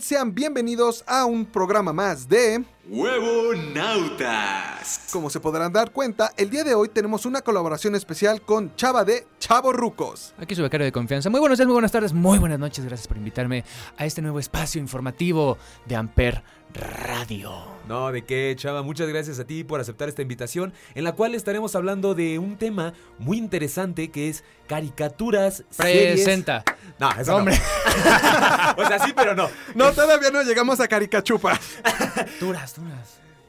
Sean bienvenidos a un programa más de... Huevo Nautas. Como se podrán dar cuenta, el día de hoy tenemos una colaboración especial con Chava de Chavo Rucos. Aquí su becario de confianza. Muy buenos días, muy buenas tardes, muy buenas noches. Gracias por invitarme a este nuevo espacio informativo de Amper Radio. No, de qué, chava. Muchas gracias a ti por aceptar esta invitación, en la cual estaremos hablando de un tema muy interesante que es caricaturas. series- Presenta. No, eso Hombre. no. o sea, sí, pero no. No, todavía no llegamos a Caricachupa. Duras, duras.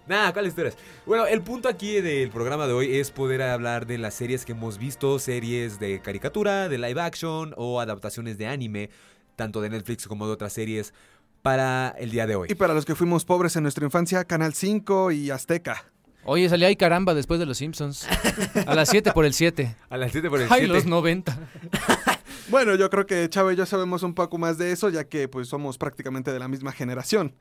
Nada, ¿cuáles historias? Bueno, el punto aquí del programa de hoy es poder hablar de las series que hemos visto, series de caricatura, de live action o adaptaciones de anime, tanto de Netflix como de otras series, para el día de hoy. Y para los que fuimos pobres en nuestra infancia, Canal 5 y Azteca. Oye, salía ahí caramba después de los Simpsons. A las 7 por el 7. A las 7 por el Ay, 7. los 90. Bueno, yo creo que Chava y yo sabemos un poco más de eso, ya que pues somos prácticamente de la misma generación.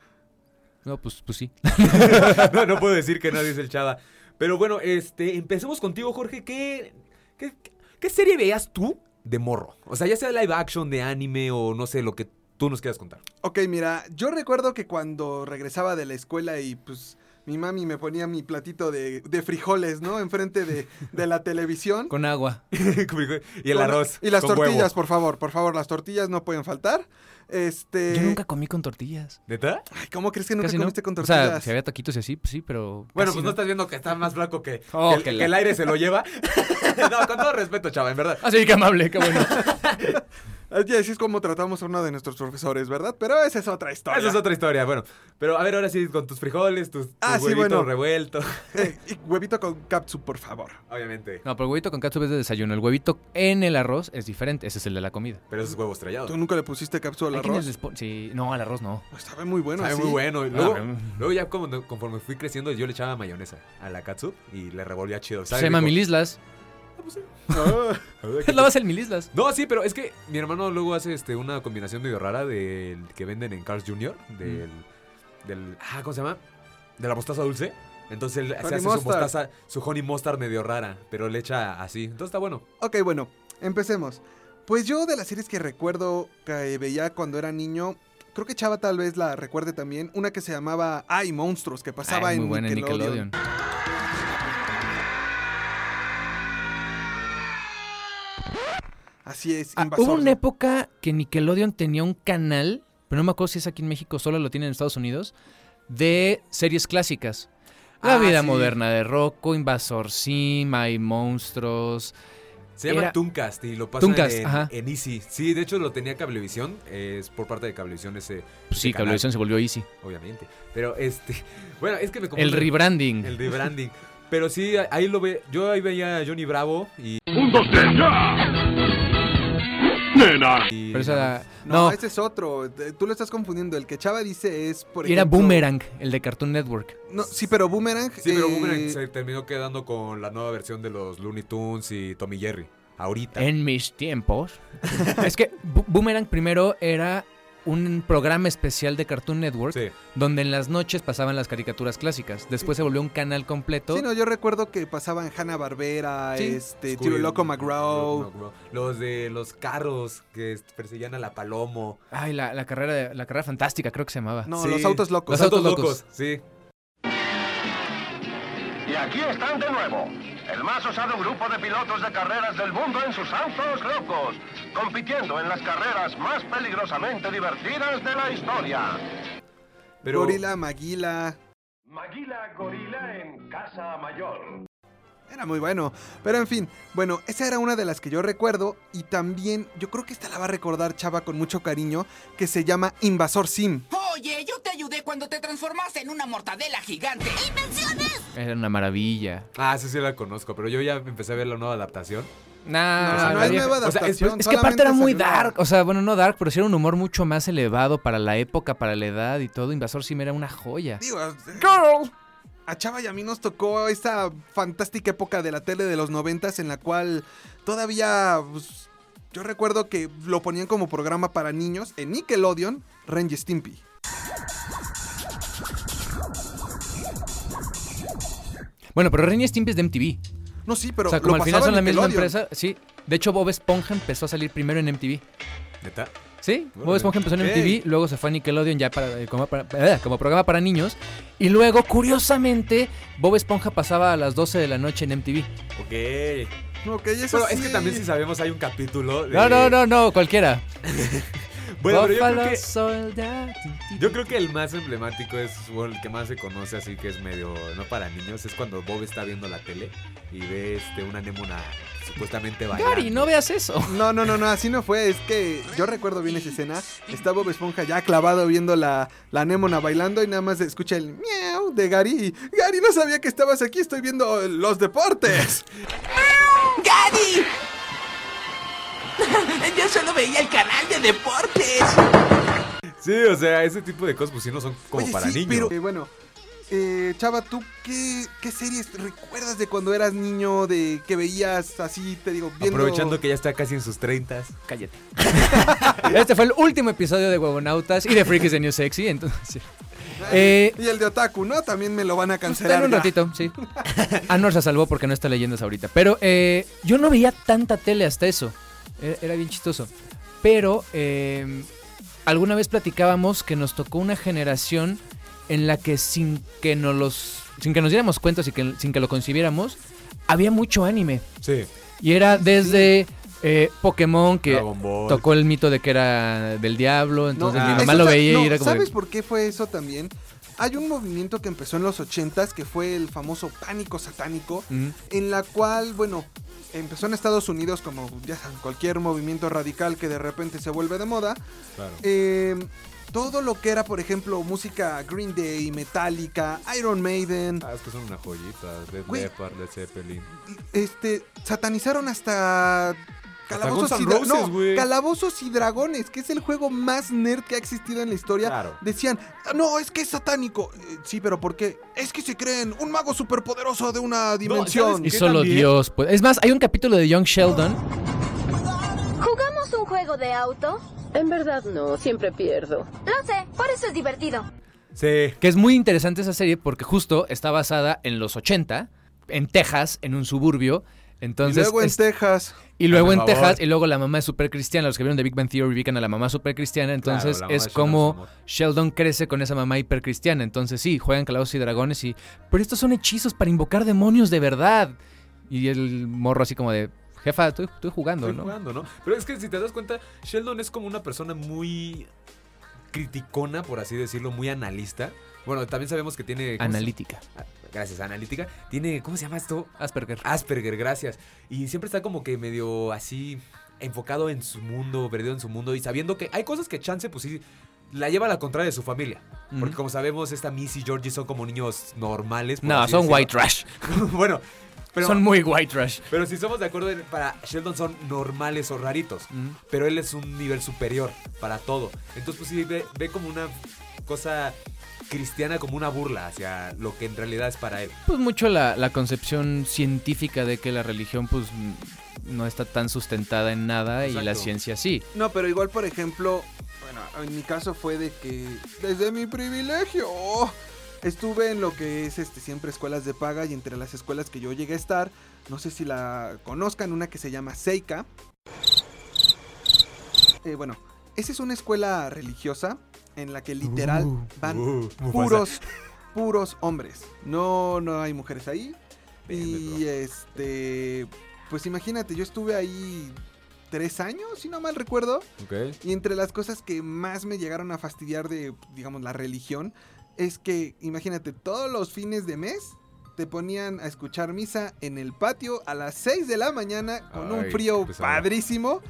No, pues, pues sí. no, no puedo decir que no, dice el chava. Pero bueno, este, empecemos contigo, Jorge. ¿Qué, qué, qué serie veías tú de morro? O sea, ya sea live action, de anime o no sé, lo que tú nos quieras contar. Ok, mira, yo recuerdo que cuando regresaba de la escuela y pues mi mami me ponía mi platito de, de frijoles, ¿no? Enfrente de, de la televisión. Con agua. y el Con- arroz. Y las con tortillas, huevo. por favor, por favor, las tortillas no pueden faltar. Este. Yo nunca comí con tortillas. ¿Neta? Ay, ¿cómo crees que nunca Casi no. comiste con O sea, tortillas? si había taquitos y así, pues sí, pero. Bueno, pues no estás viendo que está más flaco que, Oh, que el, que que el aire se lo lleva. no, con todo respeto, chava, en verdad. Ah, sí, qué amable, qué bueno. Así así es como tratamos a uno de nuestros profesores, ¿verdad? Pero esa es otra historia. Esa es otra historia. Bueno, pero a ver, ahora sí, con tus frijoles, tus, tus Ah, sí, huevitos bueno. revueltos. Eh, y huevito con capsu, por favor. Obviamente. No, pero el huevito con catsup es de desayuno. El huevito en el arroz es diferente. Ese es el de la comida. Pero esos huevos estrellados. ¿Tú nunca le pusiste capsu al arroz? Sí, no, al arroz no. Estaba muy bueno, Sabe sí. muy bueno. Y luego, Ah, luego ya como- conforme fui creciendo, yo le echaba mayonesa a la katsup y le revolvía chido. Se llama Rico. Milislas. Ah, Es la base del Milislas. No, sí, pero es que mi hermano luego hace este, una combinación medio rara del que venden en Cars Jr. Del, del. Ah, ¿cómo se llama? De la mostaza dulce. Entonces él se hace su mostaza, su honey mustard medio rara, pero le echa así. Entonces está bueno. ok, bueno, empecemos. Pues yo de las series que recuerdo que veía cuando era niño, creo que Chava tal vez la recuerde también, una que se llamaba Ay, monstruos, que pasaba Ay, en muy buena en Nickelodeon. Así es, Ah, Invasor. hubo una época que Nickelodeon tenía un canal, pero no me acuerdo si es aquí en México, solo lo tienen en Estados Unidos, de series clásicas. La Ah, vida sí. moderna de Rocco, Invasor Sim, Hay monstruos. Se llama Era- Tooncast y lo pasan Tooncast, en, ajá. en Easy. Sí, de hecho lo tenía Cablevisión. Es por parte de Cablevisión ese. Pues sí, ese canal, Cablevisión se volvió easy. Obviamente. Pero este. Bueno, es que me El rebranding. El rebranding. Pero sí, ahí lo ve. Yo ahí veía a Johnny Bravo y. Un, dos, tres, ya. Nena. y- Pero esa era- No, no, ese es otro. Tú lo estás confundiendo. El que Chava dice es, por era ejemplo- Boomerang, el de Cartoon Network. No, sí, pero Boomerang. Sí, pero eh, Boomerang se terminó quedando con la nueva versión de los Looney Tunes y Tommy Jerry. Ahorita. En mis tiempos. es que Bo- Boomerang primero era un programa especial de Cartoon Network Sí. donde en las noches pasaban las caricaturas clásicas. Después se volvió un canal completo. Sí, no, yo recuerdo que pasaban Hanna Barbera, Sí. este, Tiro Loco McGraw. McGraw. Los de los carros que perseguían a la Palomo. Ay, la, la carrera de- la carrera fantástica creo que se llamaba. No, Sí. los autos locos. Los Los autos autos locos. locos. Sí. Aquí están de nuevo, el más osado grupo de pilotos de carreras del mundo en sus autos locos, compitiendo en las carreras más peligrosamente divertidas de la historia. Pero Gorila, Maguila. Maguila Gorila en Casa Mayor. Era muy bueno. Pero en fin, bueno, esa era una de las que yo recuerdo. Y también, yo creo que esta la va a recordar Chava con mucho cariño, que se llama Invasor Sim. Oye, yo te ayudé cuando te transformaste en una mortadela gigante. Era una maravilla. Ah, sí, sí la conozco, pero yo ya empecé a ver la nueva adaptación. Nah, o sea, no la es nueva o sea, es- adaptación. Es que aparte era muy dark, o sea, bueno, no dark, pero sí era un humor mucho más elevado para la época, para la edad y todo. Invasor Sim era una joya. Digo, eh, a Chava y a mí nos tocó esa fantástica época de la tele de los noventas en la cual todavía pues, yo recuerdo que lo ponían como programa para niños en Nickelodeon, Ren y Stimpy. Bueno, pero Ren y Stimpy es de MTV. No, sí, pero o sea, como lo al final son la misma empresa, sí. De hecho, Bob Esponja empezó a salir primero en MTV. ¿Neta? Sí, Bob. Esponja empezó en. MTV, luego se fue a Nickelodeon ya para, eh, como, para- eh, como programa para niños. Y luego, curiosamente, Bob Esponja pasaba a las 12 de la noche en MTV. Ok. Ok, eso Bueno, es que sí. también si sabemos hay un capítulo de... No, no, no, no, cualquiera. Bueno, pero yo creo que... Yo creo que el más emblemático es, bueno, el que más se conoce así que es medio, no para niños, es cuando Bob está viendo la tele y ve este, una anémona supuestamente bailando. Gary, no veas eso. No, no, no, no, así no fue. Es que yo recuerdo bien esa escena. Está Bob Esponja ya clavado viendo la, la anémona bailando y nada más se escucha el miau de Gary. y, Gary, no sabía que estabas aquí, estoy viendo los deportes. ¡Gary! Yo solo veía el canal de deportes. Sí, o sea, ese tipo de cosas pues sí no son como Oye, para sí, niños. pero eh, bueno, eh, Chava, ¿tú qué, qué series recuerdas de cuando eras niño, de que veías así, te digo, viendo... Aprovechando que ya está casi en sus 30. Cállate. este fue el último episodio de Huevonautas y de Freakies de New Sexy, entonces... Eh, Y el de Otaku, ¿no? También me lo van a Pues, cancelar. dale un ya. ratito, sí. Anor se salvó porque no está leyendas ahorita. Pero eh, yo no veía tanta tele hasta eso. Era, era bien chistoso. Pero eh, alguna vez platicábamos que nos tocó una generación en la que sin que nos los. sin que nos diéramos cuenta, sin que, sin que lo concibiéramos, había mucho anime. Sí. Y era desde eh, Pokémon, que tocó el mito de que era del diablo. Entonces No, mi ah, mamá lo veía no, y era como. de- ¿Sabes por qué fue eso también? Hay un movimiento que empezó en los 80s que fue el famoso pánico satánico, Mm. en la cual, bueno, empezó en Estados Unidos como ya saben, cualquier movimiento radical que de repente se vuelve de moda. Claro. Eh, todo lo que era, por ejemplo, música Green Day, Metallica, Iron Maiden, Ah, es que son una joyita. Led Güey. Zeppelin, Led Zeppelin. este, satanizaron hasta Calabozos, y, Roses, no. Calabozos y Dragones, que es el juego más nerd que ha existido en la historia. Claro. Decían, "Ah, no, es que es satánico. Eh, sí, pero ¿por qué? Es que se creen un mago superpoderoso de una dimensión. ¿sabes Y ¿Qué solo también? Dios puede. Es más, hay un capítulo de Young Sheldon ¿Jugamos un juego de auto? En verdad no, siempre pierdo. Lo sé, por eso es divertido. Sí. Que es muy interesante esa serie porque justo está basada en los 80, en Texas, en un suburbio. Entonces, y luego en es- Texas. y luego en favor. Texas, y luego la mamá es súper cristiana. Los que vieron de Big Bang Theory ubican a la mamá súper cristiana. Entonces es como. Sheldon crece con esa mamá hiper cristiana. Entonces sí, juegan calabozos y dragones y... Pero estos son hechizos para invocar demonios de verdad. Y el morro así como de... Jefa, estoy, estoy jugando, Estoy ¿no? jugando, ¿no? Pero es que si te das cuenta, Sheldon es como una persona muy criticona, por así decirlo, muy analista. Bueno, también sabemos que tiene... ¿cómo se- Analítica. Ah, Gracias, analítica. Tiene, ¿cómo se llama esto? Asperger. Asperger, gracias. Y siempre está como que medio así enfocado en su mundo, perdido en su mundo y sabiendo que hay cosas que Chance, pues sí, la lleva a la contraria de su familia. Porque como sabemos, esta Missy y Georgie son como niños normales. No, son decirlo. white trash. bueno, pero, son muy white trash. pero si somos de acuerdo, para Sheldon son normales o raritos. Pero él es un nivel superior para todo. Entonces, pues sí, ve, ve como una cosa cristiana, como una burla hacia lo que en realidad es para él. Pues mucho la, la concepción científica de que la religión pues no está tan sustentada en nada y la ciencia sí. No, pero igual, por ejemplo, bueno, en mi caso fue de que desde mi privilegio estuve en lo que es este siempre escuelas de paga y entre las escuelas que yo llegué a estar, no sé si la conozcan, una que se llama Seika. Eh, bueno, esa es una escuela religiosa en la que literal Uh, van Uh, puros, puros hombres. No, no hay mujeres ahí. Y este, pues imagínate, yo estuve ahí tres años, si no mal recuerdo. Ok. Y entre las cosas que más me llegaron a fastidiar de, digamos, la religión, es que, imagínate, todos los fines de mes te ponían a escuchar misa en el patio a las 6 de la mañana con un frío padrísimo.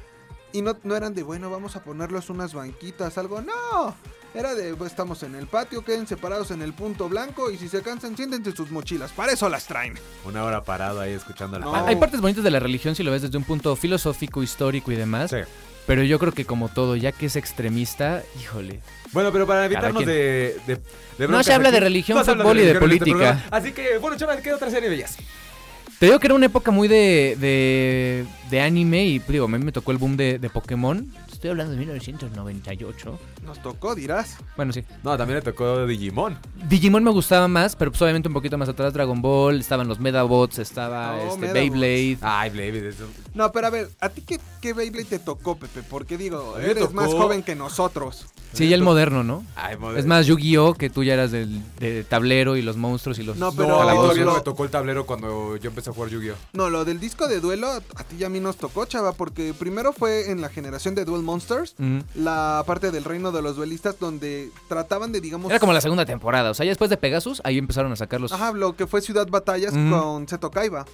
Y no, no eran de, bueno, vamos a ponerlos unas banquitas, algo. No, era de, pues, estamos en el patio, queden separados en el punto blanco y si se cansan, siéntense sus mochilas. Para eso las traen. Una hora parado ahí escuchando la No. Hay partes bonitas de la religión si lo ves desde un punto filosófico, histórico y demás. Sí. Pero yo creo que como todo, ya que es extremista, híjole. Bueno, pero para evitarnos de, de, de No se habla de religión, no fútbol y de religión en este política. Así que, bueno, chaval, ¿qué otra serie veías? Te digo que era una época muy de, de, de anime y digo, a mí me tocó el boom de, de Pokémon. Estoy hablando de 1998. Nos tocó, dirás. Bueno, sí. No, también le tocó Digimon. Digimon me gustaba más, pero pues obviamente un poquito más atrás Dragon Ball, estaban los Medabots, estaba Oh, este, Medabots. Beyblade. Ay, Blade, eso. No, pero a ver, ¿a ti qué, qué Beyblade te tocó, Pepe? Porque digo, A eres más joven que nosotros. Sí, ya el moderno, ¿no? Ay. Es más Yu-Gi-Oh, que tú ya eras del de tablero y los monstruos y los No, pero- todavía no lo- me tocó el tablero cuando yo empecé a jugar Yu-Gi-Oh! No, lo del disco de duelo a ti y a mí nos tocó, chava, porque primero fue en la generación de Duel Monsters, Ujú. la parte del reino de los duelistas donde trataban de, digamos... Era como la segunda temporada, o sea, ya después de Pegasus, ahí empezaron a sacar los... Ajá, lo que fue Ciudad Batallas Mm. con Seto Kaiba.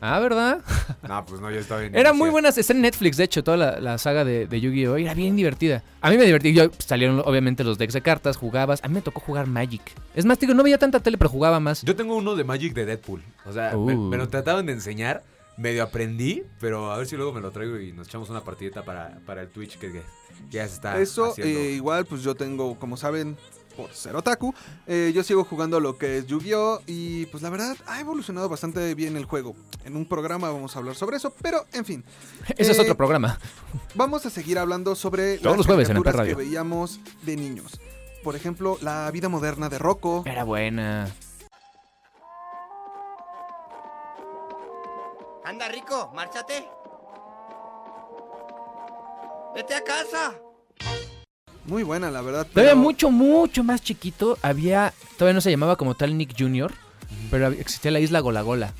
Ah, ¿verdad? No, pues no, ya estaba bien. Era muy inicial. buena, está en Netflix, de hecho, toda la, la saga de, de Yu-Gi-Oh! Era bien divertida. A mí me divertí, yo, pues, salieron obviamente los decks de cartas, jugabas. A mí me tocó jugar Magic. Es más, digo, no veía tanta tele, pero jugaba más. Yo tengo uno de Magic de Deadpool. O sea, me, Uh. me lo trataban de enseñar. Medio aprendí, pero a ver si luego me lo traigo y nos echamos una partidita para, para el Twitch que, que ya se está Eso, haciendo. eh, igual, pues yo tengo, como saben, por ser otaku, eh, yo sigo jugando lo que es Yu-Gi-Oh! Y pues la verdad, ha evolucionado bastante bien el juego. En un programa vamos a hablar sobre eso, pero en fin. Ese es eh, otro programa. Vamos a seguir hablando sobre Todos los jueves en el que veíamos de niños. Por ejemplo, la vida moderna de Rocco. Era buena. Anda, Rico, márchate. Vete a casa. Muy buena, la verdad. Todavía pero- mucho, mucho más chiquito había... Todavía no se llamaba como tal Nick Jr., pero existía la isla Golagola.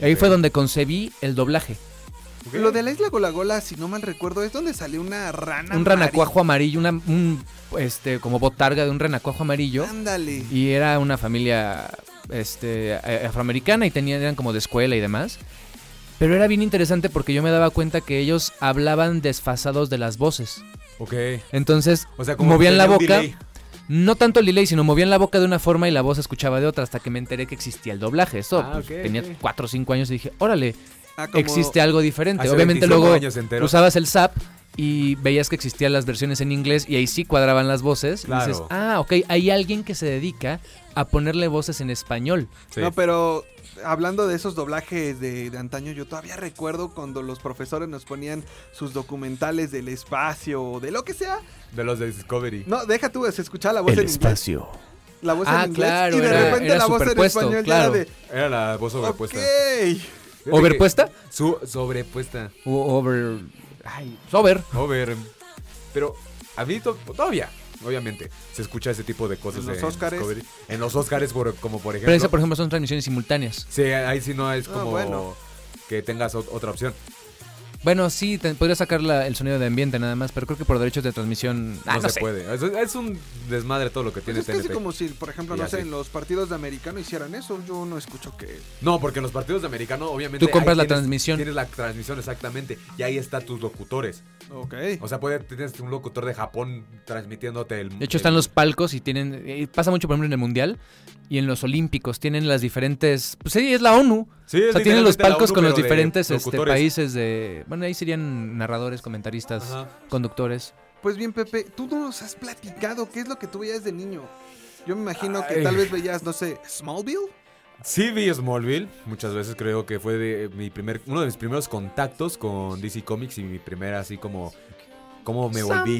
Y ahí fue donde concebí el doblaje. Lo de la isla Golagola, si no mal recuerdo, es donde salió una rana. Un ranacuajo amarillo, una, un, este, como botarga de un renacuajo amarillo. Ándale. Y era una familia este, afroamericana y tenían, eran como de escuela y demás. Pero era bien interesante porque yo me daba cuenta que ellos hablaban desfasados de las voces. Ok. Entonces, O sea, como movían la boca. delay. No tanto el delay, sino movían la boca de una forma y la voz se escuchaba de otra hasta que me enteré que existía el doblaje. Esto, Ah, pues, tenía ok. 4 o 5 años y dije, órale, Ah, existe algo diferente. Obviamente 25 luego usabas el SAP y veías que existían las versiones en inglés y ahí sí cuadraban las voces. Y dices, Claro. ah, ok, hay alguien que se dedica a ponerle voces en español. Sí. No, pero hablando de esos doblajes de, de antaño, yo todavía recuerdo cuando los profesores nos ponían sus documentales del espacio o de lo que sea. De los de Discovery. No, deja tú, se escuchaba la voz en inglés. La voz Ah, en inglés. claro, y de era- repente era la voz en español claro. ya era Era la voz de. sobrepuesta. Ok. Fíjate ¿Overpuesta? Su sobrepuesta. O over. Ay, over. Over. Pero a mí to- todavía, obviamente, se escucha ese tipo de cosas En los. Discovery. En los Oscars, por, como por ejemplo. Pero esa, por ejemplo, son transmisiones simultáneas. Sí, ahí sí no es Ah, como bueno. que tengas ot- otra opción. Bueno, sí, te- podría sacar la- el sonido de ambiente nada más, pero creo que por derechos de transmisión. ah, no, no se sé. puede. Es, es un desmadre todo lo que Pues tiene es casi TNT. como si, por ejemplo, Y no sé, en los partidos de americano hicieran eso. Yo no escucho que. No, porque en los partidos de americano, obviamente. Tú compras la tienes- transmisión. Tienes la transmisión, exactamente. Y ahí están tus locutores. Ok. O sea, puede, tienes un locutor de Japón transmitiéndote el. De hecho, el- están los palcos y tienen. eh, pasa mucho, por ejemplo, en el Mundial y en los Olímpicos. Tienen las diferentes. Pues sí, es la ONU. Sí, es o sea, tienen los palcos ONU, con los diferentes este, países de. Bueno, ahí serían narradores, comentaristas, Ajá. conductores. Pues bien, Pepe, tú no nos has platicado qué es lo que tú veías de niño. Yo me imagino que tal vez veías, no sé, Smallville. Sí vi Smallville, muchas veces creo que fue de mi primer, uno de mis primeros contactos con DC Comics y mi primera así como, como me volví.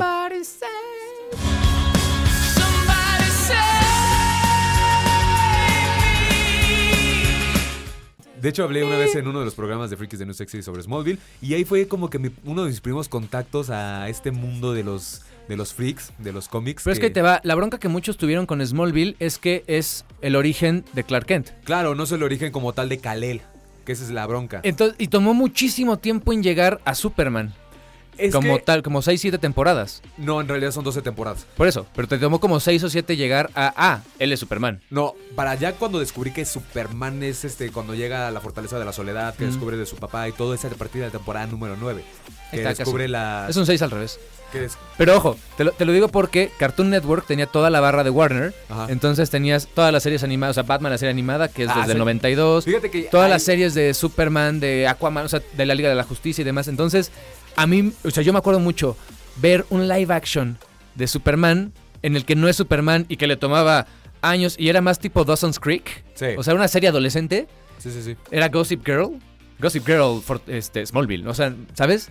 De hecho hablé una vez en uno de los programas de Freaks de New Sexy sobre Smallville y ahí fue como que mi- uno de mis primeros contactos a este mundo de los, de los freaks, de los cómics. Pero es que ahí te va. La bronca que muchos tuvieron con Smallville es que es el origen de Clark Kent. Claro, no es el origen como tal de Kal-El, que esa es la bronca. Entonces, y tomó muchísimo tiempo en llegar a Superman. Es como que- tal, como 6, 7 temporadas. No, en realidad son 12 temporadas. Por eso, pero te tomó como 6 o 7 llegar a, ah, él es Superman. No, para ya cuando descubrí que Superman es este, cuando llega a la fortaleza de la soledad, que Mm. descubre de su papá y todo eso a partir de la temporada número 9. Que Está casi. descubre la. Es un 6 al revés. Pero ojo, te lo, te lo digo porque Cartoon Network tenía toda la barra de Warner. Ajá. Entonces tenías todas las series animadas, o sea, Batman, la serie animada, que es Ah, desde el sí. 92. Fíjate que Todas hay- las series de Superman, de Aquaman, o sea, de la Liga de la Justicia y demás. Entonces, a mí, o sea, yo me acuerdo mucho ver un live action de Superman en el que no es Superman y que le tomaba años y era más tipo Dawson's Creek. Sí. O sea, una serie adolescente. sí, sí, sí. Era Gossip Girl. Gossip Girl for este, Smallville. O sea, ¿sabes?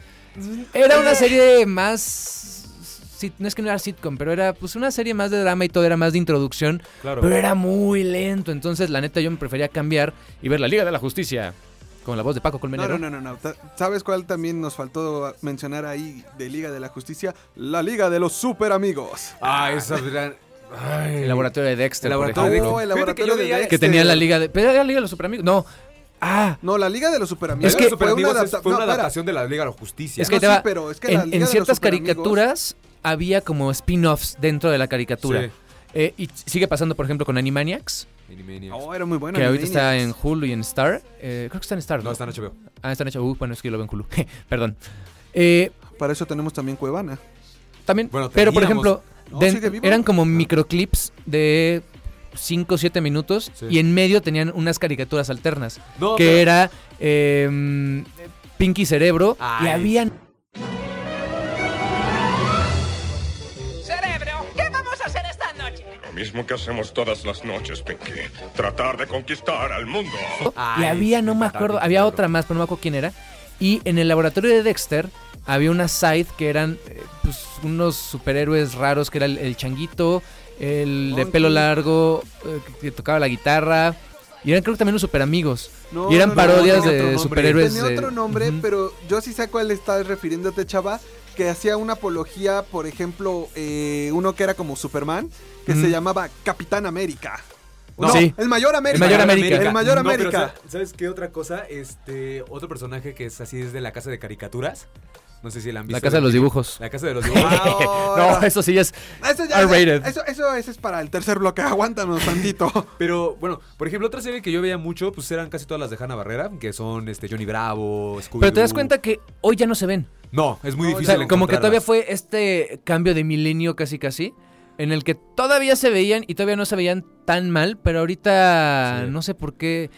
Era una serie más. sit- No es que no era sitcom, pero era pues una serie más de drama y todo era más de introducción. Claro. Pero era muy lento. Entonces, la neta, yo me prefería cambiar y ver la Liga de la Justicia. Con la voz de Paco No, Colmenero. no, no, no, no. ¿Sabes cuál también nos faltó mencionar ahí de Liga de la Justicia? La Liga de los Super Amigos. Ah, esa gran. Ay. El laboratorio de Dexter. El por laboratorio ejemplo. Oh, el que laboratorio yo de Dexter. Que tenía la Liga de. Pero era la Liga de los Super Amigos. No. Ah. No, la Liga de los Super Amigos Es que- fue una, adapta- fue una adaptación de la Liga de la Justicia. Es que No, te sí, va- pero es que la en, Liga en de los ciertas Superamigos- caricaturas había como spin-offs dentro de la caricatura. Sí. Eh, y sigue pasando, por ejemplo, con Animaniacs, Animaniacs. Oh, era muy bueno. que ahorita está en. Hulu y en Star. Eh, creo que está en Star. No, está en HBO. Ah, está en HBO. Uh, bueno, es que yo lo veo en Hulu. Perdón. Eh, Para eso tenemos también Cuevana. también, Bueno, pero por ejemplo, No, eran como microclips de 5 o 7 minutos Sí. y en medio tenían unas caricaturas alternas. No, que pero- era eh, Pinky Cerebro y habían mismo que hacemos todas las noches, Pinky. Tratar de conquistar al mundo. y Ay, había, sí, no me acuerdo, había otra más, pero no me acuerdo quién era. Y en el laboratorio de Dexter había una side que eran eh, pues, unos superhéroes raros, que era el, el changuito, el de pelo largo, eh, que, tocaba la guitarra. Y eran creo que también los super amigos. No, y eran no, no, parodias tenía de otro nombre. superhéroes. Tenía de- otro nombre, pero yo sí sé a cuál estás refiriéndote, chava. Que hacía una apología, por ejemplo, eh, uno que era como Superman, que se llamaba Capitán América. No. No, Sí. el Mayor América. El Mayor América. El Mayor No, pero América. sa- ¿Sabes qué otra cosa? Este, otro personaje que es así es de la casa de caricaturas. No sé si la han visto. La casa de los dibujos. La casa de los dibujos. No, eso sí es Eso ya R-rated. Eso, eso, eso es para el tercer bloque. Aguántanos tantito. Pero bueno, por ejemplo, otra serie que yo veía mucho, pues eran casi todas las de Hanna Barrera, que son este Johnny Bravo, Scooby Pero te das cuenta que hoy ya no se ven. No, es muy No, O difícil. sea, como que todavía fue este cambio de milenio casi casi. En el que todavía se veían y todavía no se veían tan mal, pero ahorita Sí. no sé por qué.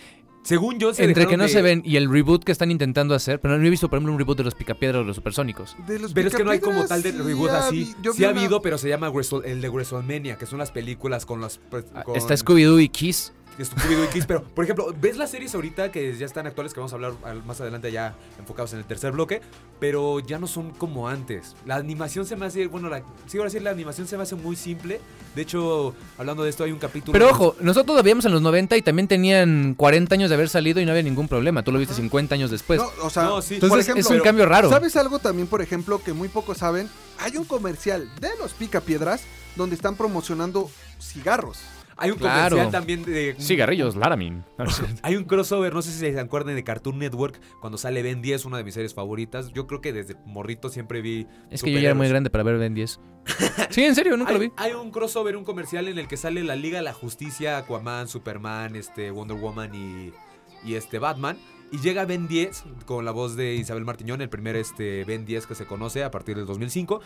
Según yo, se entre que no de- se ven y el reboot que están intentando hacer, pero no he visto, por ejemplo, un reboot de los Picapiedra o los Supersónicos. De los Pero es que no hay como Picapiedras, tal de sí reboot así. yo Sí ha una- habido, pero se llama Wrestle- el de WrestleMania, que son las películas con las... pues, con- Está Scooby-Doo y Kiss. Scooby-Doo y Kiss, pero por ejemplo, ves las series ahorita que ya están actuales, que vamos a hablar más adelante ya enfocados en el tercer bloque, pero ya no son como antes. La animación se me hace, bueno, la, sí, ahora sí, la animación se me hace muy simple. De hecho, hablando de esto, hay un capítulo... Pero ojo, nosotros lo veíamos en los 90 y también tenían 40 años de haber salido y no había ningún problema. Tú lo viste 50 años después. No, o sea, No, sí. por Entonces ejemplo, es un cambio raro. ¿Sabes algo también, por ejemplo, que muy pocos saben? Hay un comercial de los Picapiedras donde están promocionando cigarros. Hay un Claro. comercial también de... Cigarrillos, Laramin. Hay un crossover, no sé si se acuerdan de Cartoon Network, cuando sale Ben 10, una de mis series favoritas. Yo creo que desde morrito siempre vi... Es que yo ya era muy grande para ver Ben 10. Sí, en serio, nunca lo Hay, vi. hay un crossover, un comercial en el que sale la Liga de la Justicia, Aquaman, Superman, este, Wonder Woman y, y este Batman. Y llega Ben 10 con la voz de Isabel Martiñón, el primer este, Ben 10 que se conoce a partir del 2005.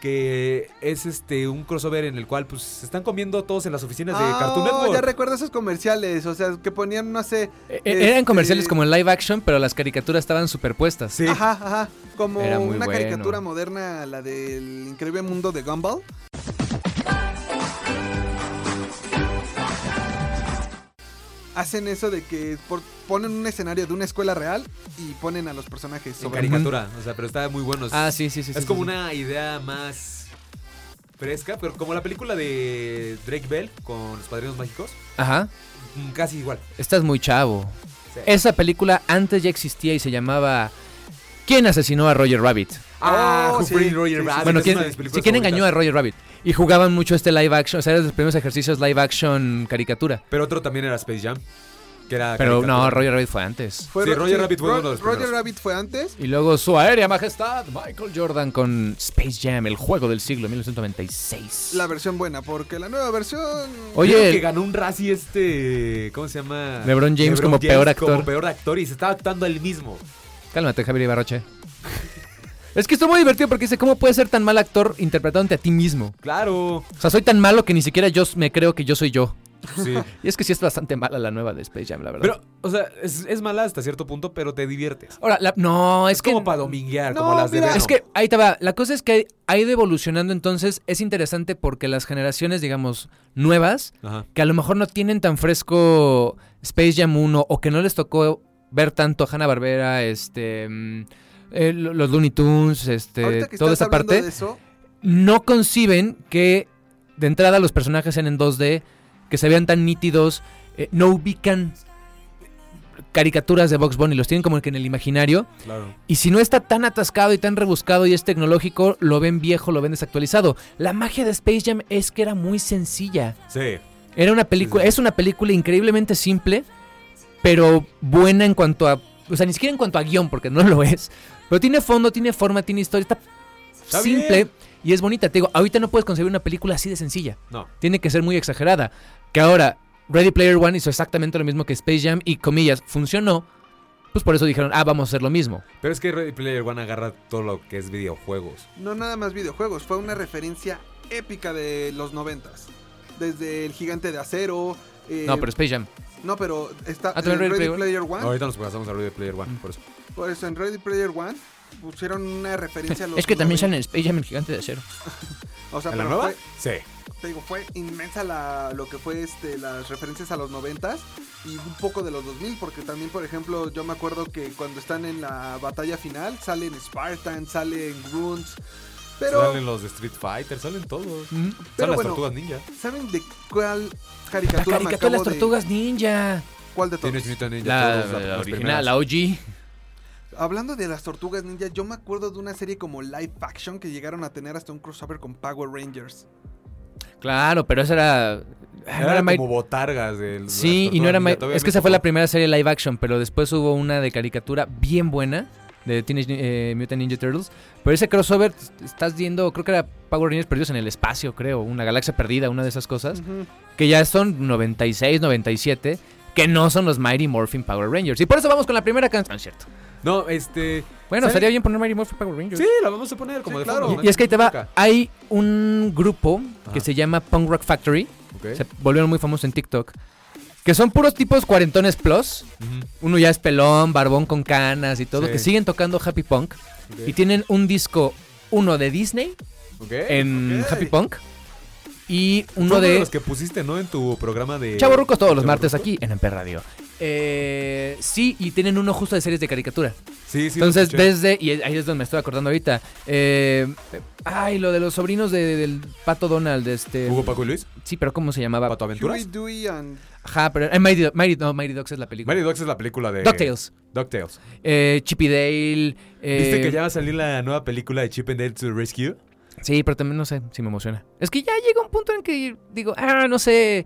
Que es este un crossover en el cual pues se están comiendo todos en las oficinas de Ah, Cartoon Network. ya recuerdo esos comerciales, o sea, que ponían, no sé... Eh, Eran este, comerciales como en live action, pero las caricaturas estaban superpuestas. Sí. Ajá, ajá, como una bueno. caricatura moderna, la del increíble mundo de Gumball. Hacen eso de que por- ponen un escenario de una escuela real y ponen a los personajes En sobre caricatura, o sea, pero está muy bueno. Es- Ah, sí, sí, sí. es sí, como sí. una idea más fresca, pero como la película de Drake Bell con los padrinos mágicos, Ajá. mm, casi igual. Estás muy chavo. Sí. Esa película antes ya existía y se llamaba ¿Quién asesinó a Roger Rabbit? Ah, Oh, Who sí, Framed Roger sí, Rabbit, bueno, ¿quién, una de mis películas sí, ¿quién engañó a. Roger Rabbit? Y jugaban mucho este live action, o sea, eran los primeros ejercicios live action caricatura. Pero otro también era Space Jam. Que era Pero no. Roger Rabbit fue antes. Fue Sí, Ro- Roger Rabbit fue Ro- uno de los Roger primeros. Rabbit fue antes. Y luego su aérea majestad, Michael Jordan con Space Jam, el juego del siglo 1996. La versión buena, porque la nueva versión. Oye, que ganó un Razzie este. ¿Cómo se llama? LeBron James como peor actor. Como peor actor y se estaba actuando él mismo. Cálmate, Javier Ibarroche. Es que estuvo muy divertido porque dice, ¿cómo puedes ser tan mal actor interpretándote a ti mismo? Claro. O sea, soy tan malo que ni siquiera yo me creo que yo soy yo. Sí. Y es que sí es bastante mala la nueva de Space Jam, la verdad. Pero, o sea, es, es mala hasta cierto punto, pero te diviertes. Ahora, la- no, es, Es que... como para dominguear, No, como las de Venom. Es que ahí te va. La cosa es que ha ido evolucionando, entonces es interesante porque las generaciones, digamos, nuevas, Ajá. que a lo mejor no tienen tan fresco Space Jam 1 o que no les tocó ver tanto Hanna Barbera, este, mm, eh, lo- los Looney Tunes, este, toda esa parte, de eso, no conciben que de entrada los personajes sean en 2D, que se vean tan nítidos, eh, no ubican caricaturas de Box Bunny, los tienen como que en el imaginario. Claro. Y si no está tan atascado y tan rebuscado y es tecnológico, lo ven viejo, lo ven desactualizado. La magia de Space Jam es que era muy sencilla. Sí. Era una película, Sí, sí. es una película increíblemente simple, pero buena en cuanto a, o sea, ni siquiera en cuanto a guion, porque no lo es. Pero tiene fondo, tiene forma, tiene historia, está, Está simple bien. y es bonita. Te digo, ahorita no puedes concebir una película así de sencilla. No. Tiene que ser muy exagerada. Que ahora Ready Player One hizo exactamente lo mismo que Space Jam y comillas funcionó. Pues por eso dijeron, ah, vamos a hacer lo mismo. Pero es que Ready Player One agarra todo lo que es videojuegos. no nada más videojuegos, fue una referencia épica de los noventas. Desde el gigante de acero. eh, No, pero Space Jam. No, pero está Ah, ¿también en Ready Ready Player Player One. Ahorita nos pasamos a Ready Player One, por eso. Por eso en Ready Player One pusieron una referencia a los Es que también 90. salen en Space Jam el gigante de acero. O sea, ¿En la pero nueva? fue- Sí. te digo, fue inmensa la, lo que fue este, las referencias a los noventas y un poco de los 2000, porque también, por ejemplo, yo me acuerdo que cuando están en la batalla final, salen Spartan, salen Grunts, pero, Salen los de Street Fighter, salen todos. Ujú. Salen las bueno, tortugas ninja. ¿saben de cuál La caricatura me caricatura de las tortugas ninja. ¿Cuál de todos? Tienes Mutant Ninja La, la original, primeras. la OG. Hablando de las tortugas ninja, yo me acuerdo de una serie como live action que llegaron a tener hasta un crossover con Power Rangers. Claro, pero esa era. no era como My- botargas de Sí, y no era. ninja, Es que esa fue la primera serie live action, pero después hubo una de caricatura bien buena de Teenage eh, Mutant Ninja Turtles. Pero ese crossover, estás viendo, creo que era Power Rangers perdidos en el espacio, creo, una galaxia perdida, una de esas cosas, que ya son 96, 97, que no son los Mighty Morphin Power Rangers. Y por eso vamos con la primera canción, ¿cierto? No, este. Bueno, estaría bien poner Mighty Morphin Power Rangers. Sí, la vamos a poner como Sí, de claro. fondo. Y, y es que ahí te va, hay un grupo que se llama Punk Rock Factory, se volvieron muy famosos en TikTok, que son puros tipos cuarentones plus, uno ya es pelón, barbón con canas y todo, Sí. que siguen tocando Happy Punk y tienen un disco, uno de Disney en. Happy Punk y uno uno de de los que pusiste, ¿no? En tu programa de. Chavo Rucos todos los martes aquí en Amper Radio. Eh, sí, y tienen uno justo de series de caricatura. Sí, sí. Entonces, desde, y ahí es donde me estoy acordando ahorita. eh, ay, lo de los sobrinos de- del Pato Donald, este. Hugo Paco y Luis. Sí, pero ¿cómo se llamaba? Pato Aventuras. Huey, Dewey and... Ajá, pero. eh, Mighty, Mighty- no, Mighty Ducks es la película. Mary Dogs es la película de. DuckTales. DuckTales. Eh, Chippy Dale. eh, ¿Viste que ya va a salir la nueva película de Chip and Dale to Rescue? Sí, pero también no sé si me emociona. Es que ya llega un punto en que digo, ah, no sé.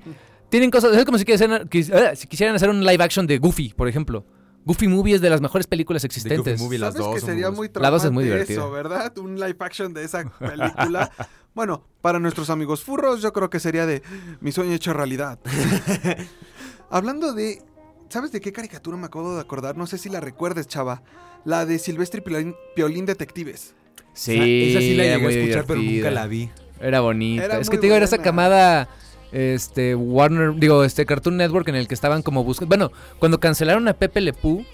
Tienen cosas. Es como si quisieran, quis- ah, si quisieran hacer un live action de Goofy, por ejemplo. Goofy Movie es de las mejores películas De existentes. Goofy Movie, las ¿Sabes dos. que sería muy La dos es muy divertida. eso, ¿verdad? Un live action de esa película. bueno, para nuestros amigos furros, yo creo que sería de mi sueño hecho realidad. Hablando de. ¿Sabes de qué caricatura me acabo de acordar? No sé si la recuerdes, chava. La de Silvestre y Piolín, Piolín Detectives. Sí, Esa sí la llegué a escuchar, pero nunca la vi. Era bonita. Era es que te digo, era esa camada. Este, Warner, digo, este Cartoon Network en el que estaban como buscando. Bueno, cuando cancelaron a Pepe Le Pew,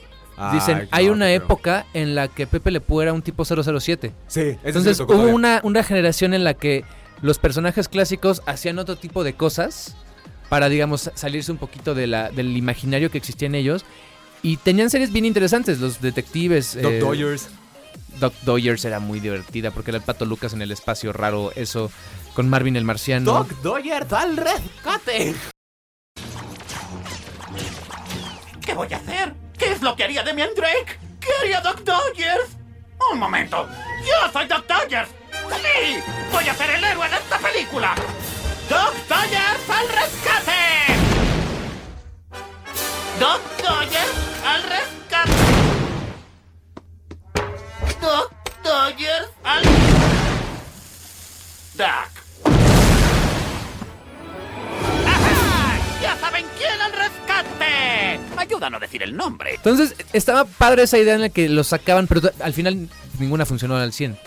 dicen, Ay, hay no, una época en la que Pepe Le Pew era un tipo 007. Sí, Entonces hubo una, una generación en la que los personajes clásicos hacían otro tipo de cosas para, digamos, salirse un poquito de la, del imaginario que existía en ellos. Y tenían series bien interesantes, los detectives. Doc eh, Dodgers. Doc Dodgers era muy divertida porque era el pato Lucas en el espacio raro, eso, con Marvin el marciano. Doc Dodgers al rescate. ¿Qué voy a hacer? ¿Qué es lo que haría Demian Drake? ¿Qué haría Doc Dodgers? Un momento. ¡Yo soy Doc Dodgers! ¡Sí! ¡Voy a ser el héroe de esta película! ¡Doc Dodgers al rescate! Doc Dodgers al rescate. Doc Dodgers al... Doc. ¡Ya saben quién al rescate! Ayuda a no decir el nombre. Entonces, estaba padre esa idea en la que los sacaban, pero al final ninguna funcionó al 100.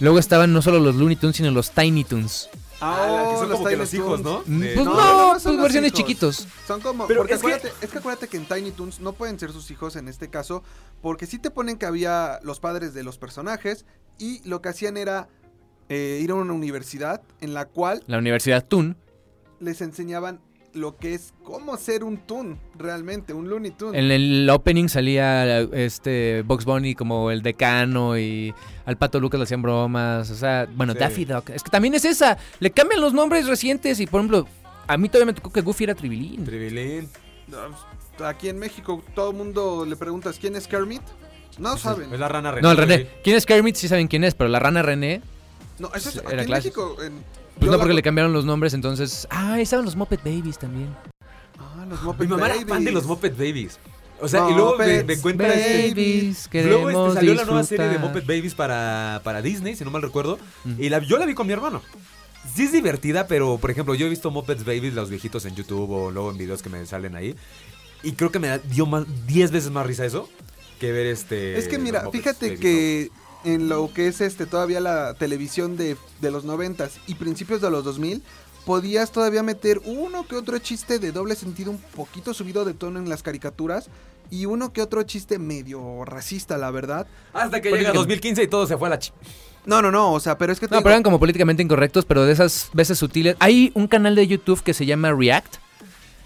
Luego estaban no solo los Looney Tunes, sino los Tiny Tunes. Ah, la que son los como que Tiny los hijos. Mm, De- Pues No, no, no, son pues versiones hijos. chiquitos. Son como. Pero porque es que- acuérdate, es que acuérdate que en Tiny Toons no pueden ser sus hijos en este caso. Porque sí te ponen que había los padres de los personajes. Y lo que hacían era eh, ir a una universidad en la cual La Universidad Toon. les enseñaban lo que es cómo ser un Toon realmente, un Looney Toon. En el opening salía este Box Bunny como el decano y al Pato Lucas le hacían bromas. O sea, bueno, Sí. Daffy Duck. Es que también es esa. Le cambian los nombres recientes y, por ejemplo, a mí todavía me tocó que Goofy era Tribilín. Tribilín. No, Aquí en México todo el mundo le preguntas quién es Kermit. No saben. Es la rana René. No, el René. ¿Quién es Kermit? Sí saben quién es, pero la rana René, No, eso es aquí en. México. en- pues yo no la- porque le cambiaron los nombres, entonces... Ah, estaban los Muppet Babies también. Ah, los Mi Muppet mamá era Babies. fan de los Muppet Babies. O sea, y luego me, me cuenta este- Babies, Luego este, salió la nueva serie de. Muppet Babies para, para Disney, si no mal recuerdo. Mm. Y la, yo la vi con mi hermano. Sí es divertida, pero por ejemplo, yo he visto Muppets Babies, los viejitos en YouTube o luego en videos que me salen ahí. Y creo que me dio más 10 veces más risa eso que ver este. Es que mira, Muppets fíjate Babies, que en lo que es este todavía la televisión de, de los noventas y principios de los 2000 podías todavía meter uno que otro chiste de doble sentido un poquito subido de tono en las caricaturas y uno que otro chiste medio racista, la verdad. Hasta que Porque- llega 2015 y todo se fue a la ch... No, no, no, o sea, pero es que te No, digo- pero eran como políticamente incorrectos, pero de esas veces sutiles. Hay un canal de YouTube que se llama React,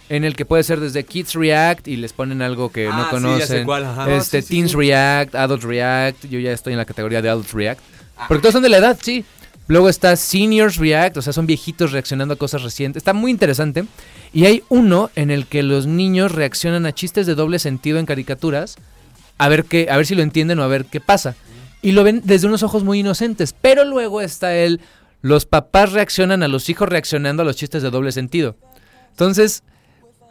en el que puede ser desde Kids React y les ponen algo que Ah, no sí, conocen. ya sé cuál, ajá. Este, sí, sí, Teens. React, Adult React. Yo ya estoy en la categoría de Adult React. Ah. Porque todos son de la edad, sí. Luego está Seniors React, o sea, son viejitos reaccionando a cosas recientes. Está muy interesante. Y hay uno en el que los niños reaccionan a chistes de doble sentido en caricaturas, a ver qué, a ver si lo entienden o a ver qué pasa. Y lo ven desde unos ojos muy inocentes. Pero luego está el. Los papás reaccionan a los hijos reaccionando a los chistes de doble sentido. Entonces,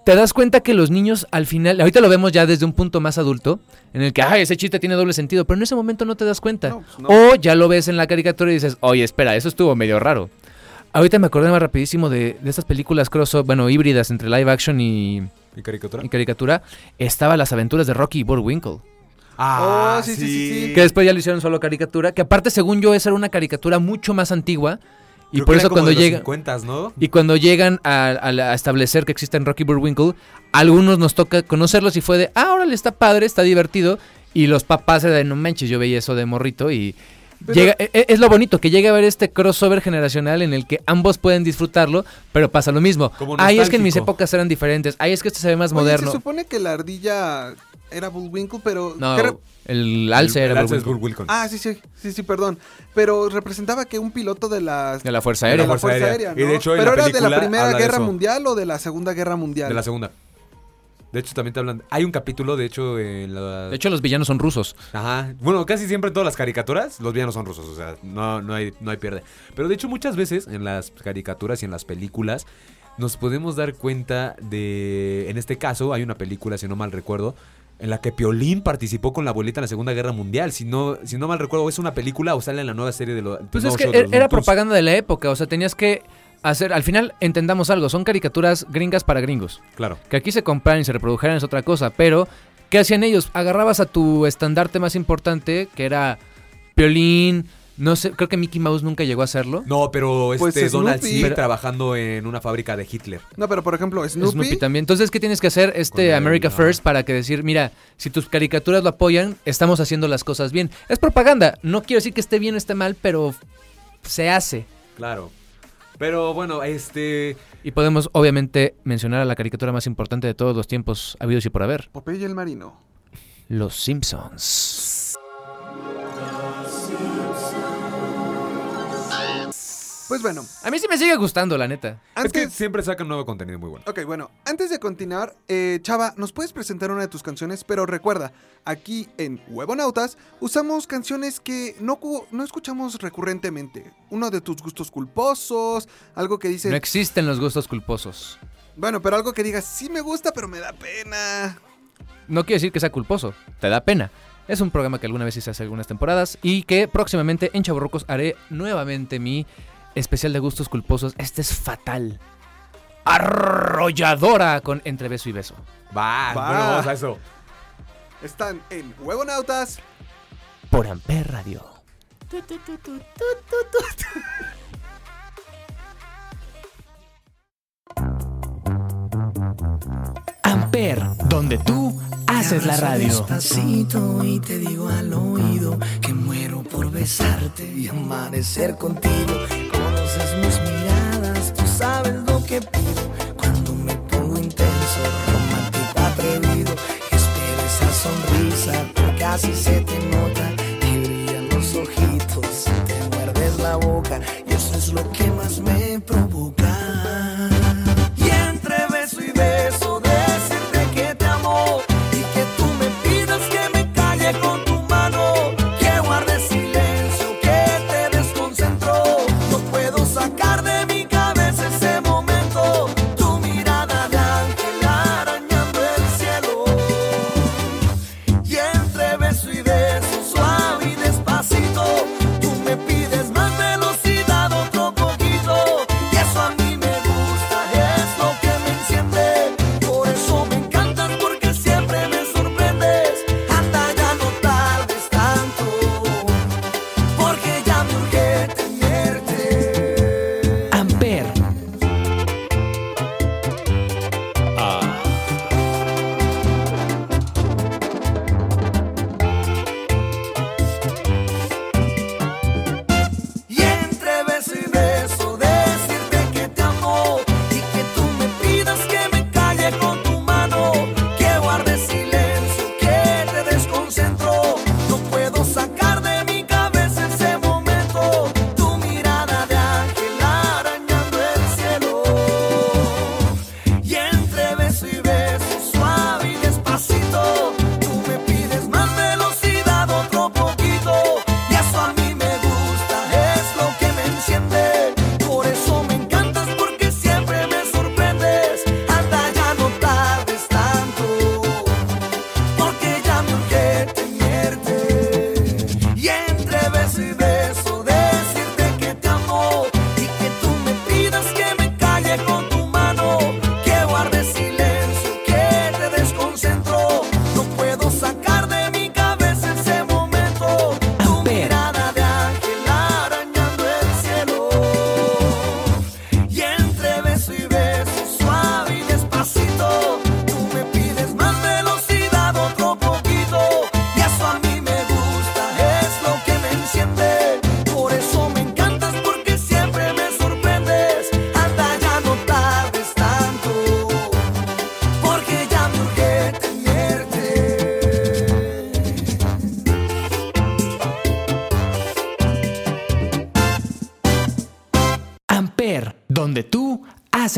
te das cuenta que los niños al final, ahorita lo vemos ya desde un punto más adulto, en el que, ay, ese chiste tiene doble sentido, pero en ese momento no te das cuenta. No, pues no. O ya lo ves en la caricatura y dices, oye, espera, eso estuvo medio raro. Ahorita me acordé más rapidísimo de, de estas películas crossover, bueno, híbridas entre live action y, ¿Y caricatura? y caricatura. Estaba Las aventuras de Rocky y Bullwinkle. Ah, Oh, sí, sí, sí, sí. Que después ya lo hicieron solo caricatura, que aparte según yo esa era una caricatura mucho más antigua. Y Creo por eso cuando de los llega... 50, ¿no? Y cuando llegan a, a la- a establecer que existen Rocky Bullwinkle, a algunos nos toca conocerlos y fue de, ah, órale, está padre, está divertido. Y los papás era de, no manches, yo veía eso de morrito y... Pero- Llega, e- e- es lo bonito, que llega a ver este crossover generacional en el que ambos pueden disfrutarlo, pero pasa lo mismo. Ay, es que en mis épocas eran diferentes. Ay, es que este se ve más Oye, moderno. se supone que la ardilla era Bullwinkle, pero... No, ¿qué re- el alce El- era el alce es Bullwinkle. Bullwinkle. Ah, sí, sí, sí, sí, perdón. Pero representaba que un piloto de la... de la Fuerza de Aérea. la Fuerza Fuerza Aérea. Aérea, Y de ¿no? hecho, en Pero la era de la Primera de Guerra. Mundial o de la Segunda Guerra Mundial. De la segunda. De hecho, también te hablan. Hay un capítulo, de hecho, en la. De hecho, los villanos son rusos. Ajá. Bueno, casi siempre en todas las caricaturas, los villanos son rusos. O sea, no, no, hay, no hay pierde. Pero de hecho, muchas veces en las caricaturas y en las películas, nos podemos dar cuenta de. En este caso, hay una película, si no mal recuerdo. En la que Piolín participó con la abuelita en la Segunda Guerra Mundial. Si no, si no mal recuerdo, es una película o sale en la nueva serie de los. Pues es que er- era propaganda de la época, o sea, tenías que hacer, al final entendamos algo, son caricaturas gringas para gringos. Claro. Que aquí se compraran y se reprodujeran es otra cosa, pero ¿qué hacían ellos? Agarrabas a tu estandarte más importante, que era Piolín, no sé, creo que Mickey Mouse nunca llegó a hacerlo. No, pero Pues este Donald Snoopy. sí Pero- trabajando en una fábrica de Hitler. No, pero por ejemplo, Snoopy... Snoopy también. Entonces, ¿qué tienes que hacer este America. First para que decir, mira, si tus caricaturas lo apoyan, estamos haciendo las cosas bien? Es propaganda. No quiero decir que esté bien o esté mal, pero se hace. Claro. Pero bueno, este. Y podemos, obviamente, mencionar a la caricatura más importante de todos los tiempos habidos y por haber. Popeye el Marino. Los Simpsons. Pues bueno, A mí sí me sigue gustando, la neta. Es que siempre sacan nuevo contenido muy bueno. Ok, bueno, antes de continuar, eh, Chava, ¿nos puedes presentar una de tus canciones? Pero recuerda, aquí en Huevonautas usamos canciones que no, no escuchamos recurrentemente. Uno de tus gustos culposos, algo que dices... No existen los gustos culposos. Bueno, pero algo que digas, sí me gusta, pero me da pena. no quiere decir que sea culposo, te da pena. Es un programa que alguna vez hice hace algunas temporadas y que próximamente en Chaburrucos haré nuevamente mi especial de gustos culposos. Este es fatal. Arrolladora con entre beso y beso. Va, Va. bueno, vamos a eso. Están en Huevonautas. Por Amper Radio. Amper, donde tú haces la radio. Despacito y te digo al oído que muero por besarte y amanecer contigo. Cuando me pongo intenso, romántico, atrevido. Espero esa sonrisa porque así se te nota, te brillan los ojitos, te muerdes la boca y eso es lo que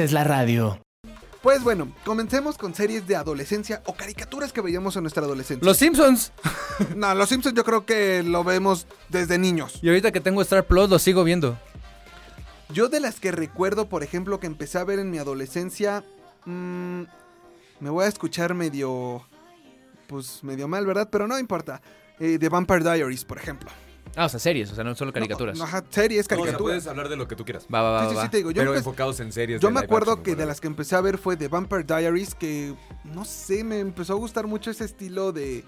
haces la radio. Pues bueno, comencemos con series de adolescencia o caricaturas que veíamos en nuestra adolescencia. Los Simpsons. No, los Simpsons yo creo que lo vemos desde niños. Y ahorita que tengo Star Plus lo sigo viendo. Yo de las que recuerdo, por ejemplo, que empecé a ver en mi adolescencia, mm, me voy a escuchar medio, pues medio mal, ¿verdad? Pero no importa. Eh, The Vampire Diaries, por ejemplo. Ah, o sea, series, o sea, no solo caricaturas. Ajá, series, O sea, caricaturas. puedes hablar de lo que tú quieras. Va, va, va, Sí, sí, va. sí, te digo. Yo, Pero enfocados en series. yo de me acuerdo action, que de las que empecé a ver fue The Vampire Diaries, que no sé, me empezó a gustar mucho ese estilo de,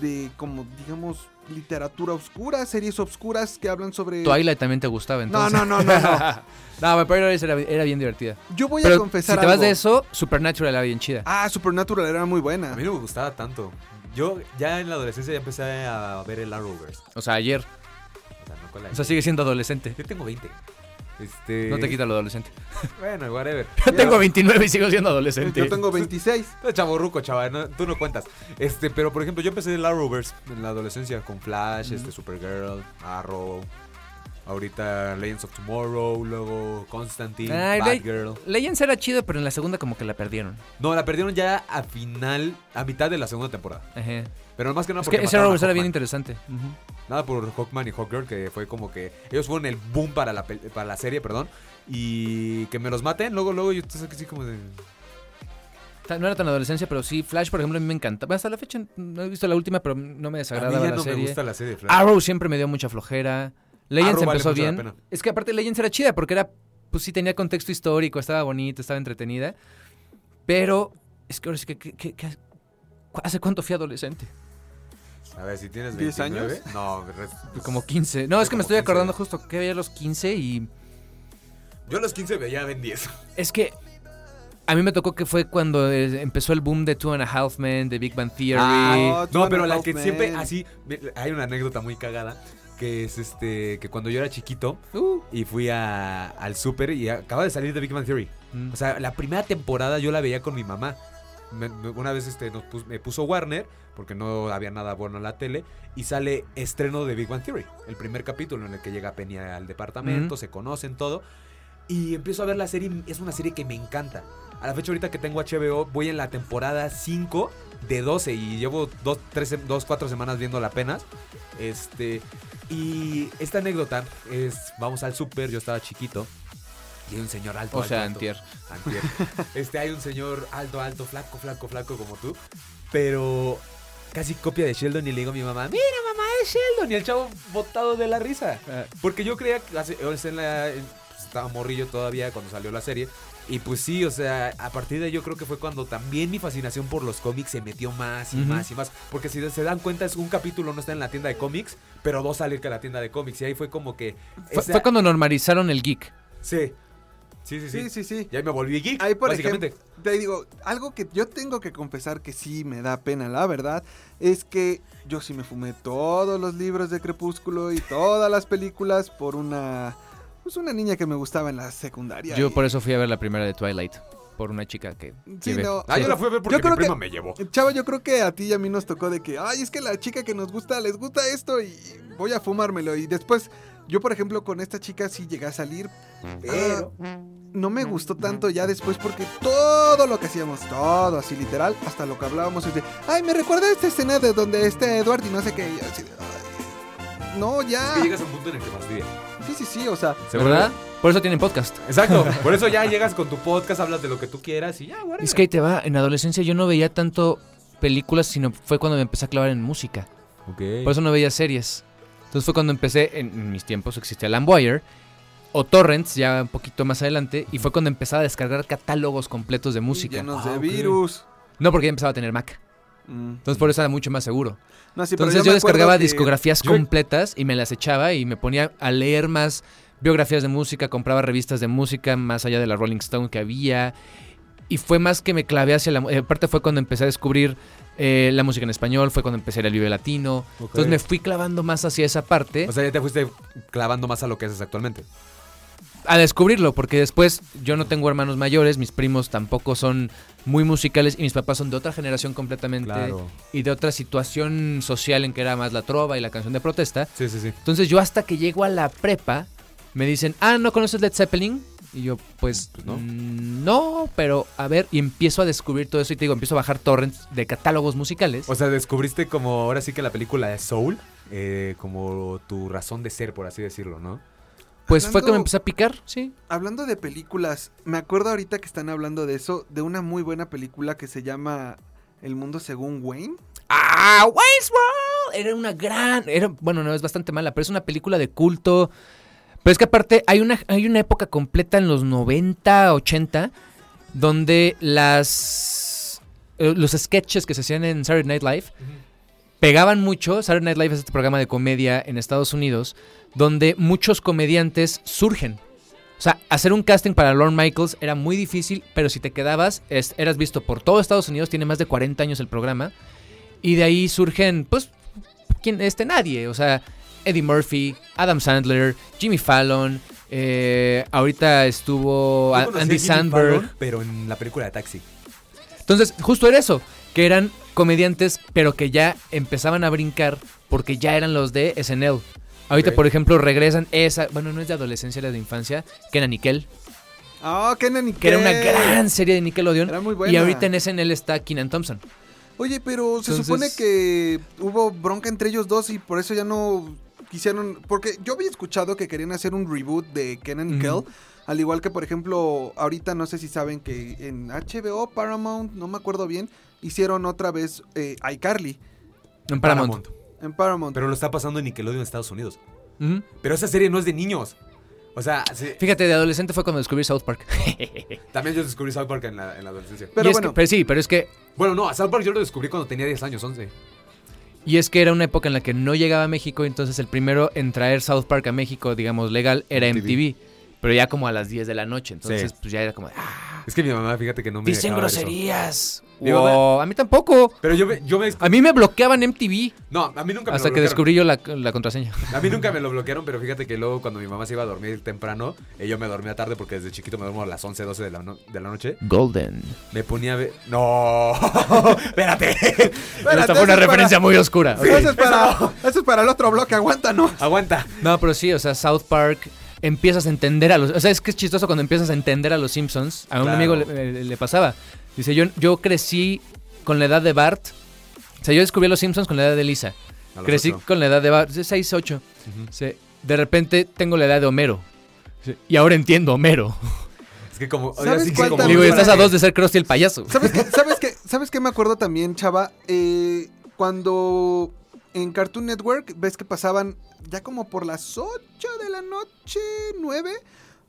de como, digamos, literatura oscura, series obscuras que hablan sobre... Twilight también te gustaba No, entonces. no, no, no, no. no, Vampire Diaries era, era bien divertida. Yo voy Pero a confesar si te vas algo. de eso, Supernatural era bien chida. Ah, Supernatural era muy buena. A mí no me gustaba tanto. Yo ya en la adolescencia ya empecé a ver el Arrowverse. O sea, ayer. O sea, la- O sigue siendo adolescente. Yo tengo 20. Este... No te quita lo adolescente. Bueno, whatever. Yo tengo 29 y sigo siendo adolescente. Yo tengo 26. Tú chaborruco, chaval, no- tú no cuentas. Este, pero por ejemplo, yo empecé el Arrowverse en la adolescencia con Flash, este Supergirl, Arrow, ahorita Legends of Tomorrow, luego Constantine, Ay, Le- Batgirl. Legends era chido, pero en la segunda como que la perdieron. No, la perdieron ya a final, a mitad de la segunda temporada. Ajá. Pero más que nada Es porque que ese Arrowverse era bien interesante. Nada por Hawkman y Hawkgirl, que fue como que ellos fueron el boom para la, para la serie, perdón. Y que me los maten, luego, luego yo estoy así como de... no era tan adolescencia, pero sí, Flash, por ejemplo, a mí me encanta. Hasta la fecha no he visto la última, pero no me A desagradaba mí ya la no serie. me gusta la serie de Flash. Arrow siempre me dio mucha flojera. Legends Arrow empezó bien. Es que aparte Legends era chida porque era, pues sí tenía contexto histórico, estaba bonito, estaba entretenida. Pero es que ahora sí que, que- que- que- ¿hace cuánto fui adolescente? A ver, si tienes ¿Diez 29. años? No, res- Como 15. No, es que me estoy 15. acordando justo que veía a los 15 y Yo a los 15 veía Ben 10. es que a mí me tocó que fue cuando empezó el boom de Two and a Half Men, de Big Bang Theory. Ah, Two no, pero la que siempre así. Hay una anécdota muy cagada. Que es este. Que cuando yo era chiquito. Uh. Y fui a- al súper y acaba de salir de Big Bang Theory. Mm. O sea, la primera temporada yo la veía con mi mamá. Me- una vez este, nos pus- me puso Warner, porque no había nada bueno en la tele, y sale estreno de Big Bang Theory. El primer capítulo en el que llega Penny al departamento, se conocen todo. Y empiezo a ver la serie, es una serie que me encanta. A la fecha ahorita que tengo HBO, voy en la temporada 5 de 12 y llevo 2, 3, 2 4 semanas viéndola apenas. Este, y esta anécdota es, vamos al súper, yo estaba chiquito. Y hay un señor alto. O alto, sea, alto. antier. Antier. Este, hay un señor alto, alto, flaco, flaco, flaco como tú. Pero casi copia de Sheldon y le digo a mi mamá, mira mamá, es Sheldon. Y el chavo botado de la risa. Porque yo creía que hace- en la- pues, estaba morrillo todavía cuando salió la serie. Y pues sí, o sea, a partir de ahí yo creo que fue cuando también mi fascinación por los cómics se metió más y más y más. Porque si se dan cuenta, es un capítulo no está en la tienda de cómics, pero dos sale que la tienda de cómics. Y ahí fue como que... Esa- fue cuando normalizaron el geek. Sí. Sí, sí, sí. Sí, sí, sí. Y ahí me volví geek, Ahí, por básicamente. ejemplo, te digo, algo que yo tengo que confesar que sí me da pena, la verdad, es que yo sí me fumé todos los libros de Crepúsculo y todas las películas por una, pues una niña que me gustaba en la secundaria. Yo y- por eso fui a ver la primera de Twilight. Por una chica que. Sí, no. Ah, yo la fui a ver porque Yo creo mi prima que- me llevó. Chava, yo creo que a ti y a mí nos tocó de que, ay, es que la chica que nos gusta, les gusta esto y voy a fumármelo. Y después, yo por ejemplo con esta chica sí llegué a salir, pero no me gustó tanto ya después porque todo lo que hacíamos, todo así literal, hasta lo que hablábamos es de, ay, me recuerda esta escena de donde este Edward y no sé qué. y así de, "Ay, no, ya. Es que llegas a un punto en el que fastidia. Sí, sí, sí, o sea, ¿Verdad? Por eso tienen podcast. Exacto. Por eso ya llegas con tu podcast, hablas de lo que tú quieras y ya, whatever. Es que ahí te va. En adolescencia yo no veía tanto películas, sino fue cuando me empecé a clavar en música. Ok. Por eso no veía series. Entonces fue cuando empecé, en, en mis tiempos existía LimeWire o Torrents, ya un poquito más adelante, y fue cuando empezaba a descargar catálogos completos de música. llenos Ah, de ok. virus. No, porque ya empezaba a tener Mac. Mm. Entonces por eso era mucho más seguro. No, sí, pero Entonces yo descargaba que- discografías Yo- completas y me las echaba y me ponía a leer más biografías de música, compraba revistas de música más allá de la Rolling Stone que había. Y fue más que me clavé hacia la... Aparte fue cuando empecé a descubrir eh, la música en español, fue cuando empecé a al Vive Latino. Entonces me fui clavando más hacia esa parte. O sea, ya te fuiste clavando más a lo que haces actualmente. a descubrirlo, porque después yo no tengo hermanos mayores, mis primos tampoco son muy musicales y mis papás son de otra generación completamente Claro. y de otra situación social en que era más la trova y la canción de protesta. Sí, sí, sí. Entonces yo hasta que llego a la prepa me dicen, ah, ¿no conoces Led Zeppelin? Y yo, pues, Pues no. "Mm, no, pero a ver, y empiezo a descubrir todo eso y te digo, empiezo a bajar torrents de catálogos musicales. O sea, descubriste como ahora sí que la película de Soul, eh, como tu razón de ser, por así decirlo, ¿no? Pues fue que me empecé a picar, sí. Hablando de películas, me acuerdo ahorita que están hablando de eso, de una muy buena película que se llama El mundo según Wayne. ¡Ah, Wayne's World! Era una gran. Era, bueno, no es bastante mala, pero es una película de culto. Pero es que aparte hay una, hay una época completa en los 90, 80, donde las. eh, los sketches que se hacían en Saturday Night Live pegaban mucho. Saturday Night Live es este programa de comedia en Estados Unidos, donde muchos comediantes surgen. O sea, hacer un casting para Lorne Michaels era muy difícil, pero si te quedabas, eras visto por todo Estados Unidos, tiene más de 40 años el programa. Y de ahí surgen, pues, ¿quién? Este, nadie. O sea, Eddie Murphy, Adam Sandler, Jimmy Fallon. eh, ahorita estuvo Yo Andy Sandberg. Fallon, pero en la película de Taxi. Entonces, justo era eso, que eran comediantes, pero que ya empezaban a brincar porque ya eran los de SNL. Ahorita, por ejemplo, regresan esa, bueno, no es de adolescencia, era de infancia, que era Nickel, Ah, Kenan y que era una gran serie de Nickelodeon. Era muy buena. Y ahorita en SNL está Keenan Thompson. Oye, pero se Entonces- supone que hubo bronca entre ellos dos y por eso ya no quisieron. Porque yo había escuchado que querían hacer un reboot de Kenan y Ujú. Kel, Al igual que, por ejemplo, ahorita no sé si saben que en HBO, Paramount, no me acuerdo bien, hicieron otra vez eh, iCarly. En Paramount. En Paramount. Pero lo está pasando en Nickelodeon en Estados Unidos. Pero esa serie no es de niños. O sea, sí, Fíjate, de adolescente fue cuando descubrí South Park. también yo descubrí South Park en la, en la adolescencia. Pero bueno. que- pero sí, pero es que Bueno, no, a South Park yo lo descubrí cuando tenía 10 años, 11. Y es que era una época en la que no llegaba a México, entonces el primero en traer South Park a México, digamos, legal, era MTV. MTV. Pero ya como a las 10 de la noche, entonces Sí. pues ya era como, de, ah, Es que mi mamá, fíjate que no me dicen eso. Mi Wow, a mí tampoco. Pero yo me, yo me... A mí me bloqueaban MTV No, a mí nunca me hasta lo que bloquearon. descubrí yo la, la contraseña. A mí nunca me lo bloquearon, pero fíjate que luego cuando mi mamá se iba a dormir temprano, eh, yo me dormía tarde porque desde chiquito me duermo a las 11, 12 de la, no- de la noche. Golden. Me ponía a ver... ¡No! ¡Espérate! Esta fue eso una es referencia muy oscura. Eso, es para, eso es para el otro bloque, aguántanos. Aguanta. No, pero sí, o sea, South Park empiezas a entender a los... O sea, es que es chistoso cuando empiezas a entender a los Simpsons. A un Claro. amigo le, le- le pasaba. Dice, yo, yo crecí con la edad de Bart. O sea, yo descubrí a los Simpsons con la edad de Lisa. Crecí ocho. con la edad de Bart. 6, 8. Ujú. De repente tengo la edad de Homero. Sí, Y ahora entiendo Homero. Es que como... ¿Sabes cuál como-? Digo, estás a dos de ser Krusty el payaso. ¿Sabes qué, ¿Sabes qué, ¿Sabes qué me acuerdo también, chava? Eh, cuando en Cartoon Network ves que pasaban ya como por las 8 de la noche, 9,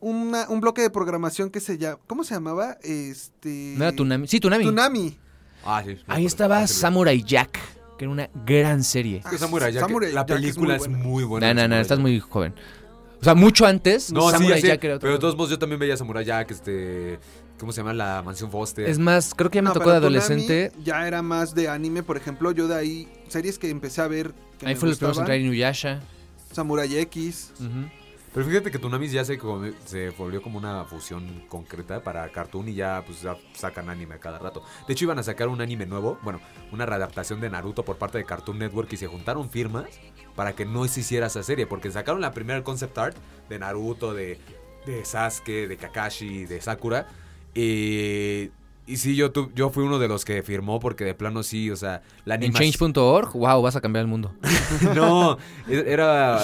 una- un bloque de programación que se llama... ¿Cómo se llamaba? Este... ¿No era Tunami? Sí, Tunami. Tunami. Ah, sí. Ahí estaba Ah, sí, Samurai Jack, que era una gran serie. Es que Samurai Jack, Samurai la Jack es película es muy buena. No, no, no, estás muy joven. O sea, mucho antes, No, sí, Samurai ya sé, Jack era otro pero de todos modos yo también veía Samurai Jack, este... ¿Cómo se llama? La Mansión Foster. Es más, creo que ya me No, tocó de adolescente. Ya era más de anime, por ejemplo. Yo de ahí, series que empecé a ver. Que Ahí me fue los primeros en traer Inuyasha. Samurai X. Ujú. Pero fíjate que Toonami ya se, se volvió como una fusión concreta para Cartoon y ya pues ya sacan anime a cada rato. De hecho iban a sacar un anime nuevo, bueno, una readaptación de Naruto por parte de Cartoon Network y se juntaron firmas para que no se hiciera esa serie, porque sacaron la primera concept art de Naruto, de, de Sasuke, de Kakashi, de Sakura. Y, y sí, yo, tu- yo fui uno de los que firmó porque de plano sí, o sea, la En animación... change.org, wow, vas a cambiar el mundo. no, e- era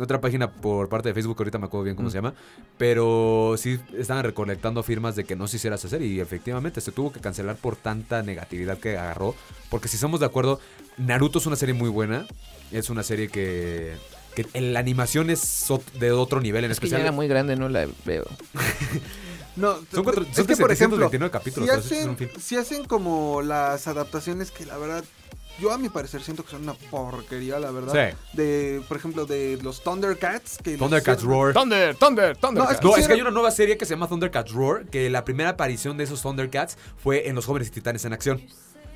otra página por parte de Facebook, ahorita me acuerdo bien cómo Mm. se llama, pero sí estaban recolectando firmas de que no se hiciera esa serie y efectivamente se tuvo que cancelar por tanta negatividad que agarró, porque si estamos de acuerdo, Naruto es una serie muy buena, es una serie que, que en la animación es de otro nivel, en Es que ya especial... era muy grande, no la veo. No, Son cuatro- es son que por ejemplo, 729 capítulos, si es hacen, si hacen como las adaptaciones que la verdad, yo a mi parecer siento que son una porquería, la verdad. Sí. De, por ejemplo, de los Thundercats. Que los Thundercats hicieron- Roar. Thunder, Thunder, Thunder. No, es No, es que hicieron- hay una nueva serie que se llama Thundercats Roar, que la primera aparición de esos Thundercats fue en Los Jóvenes Titanes en Acción.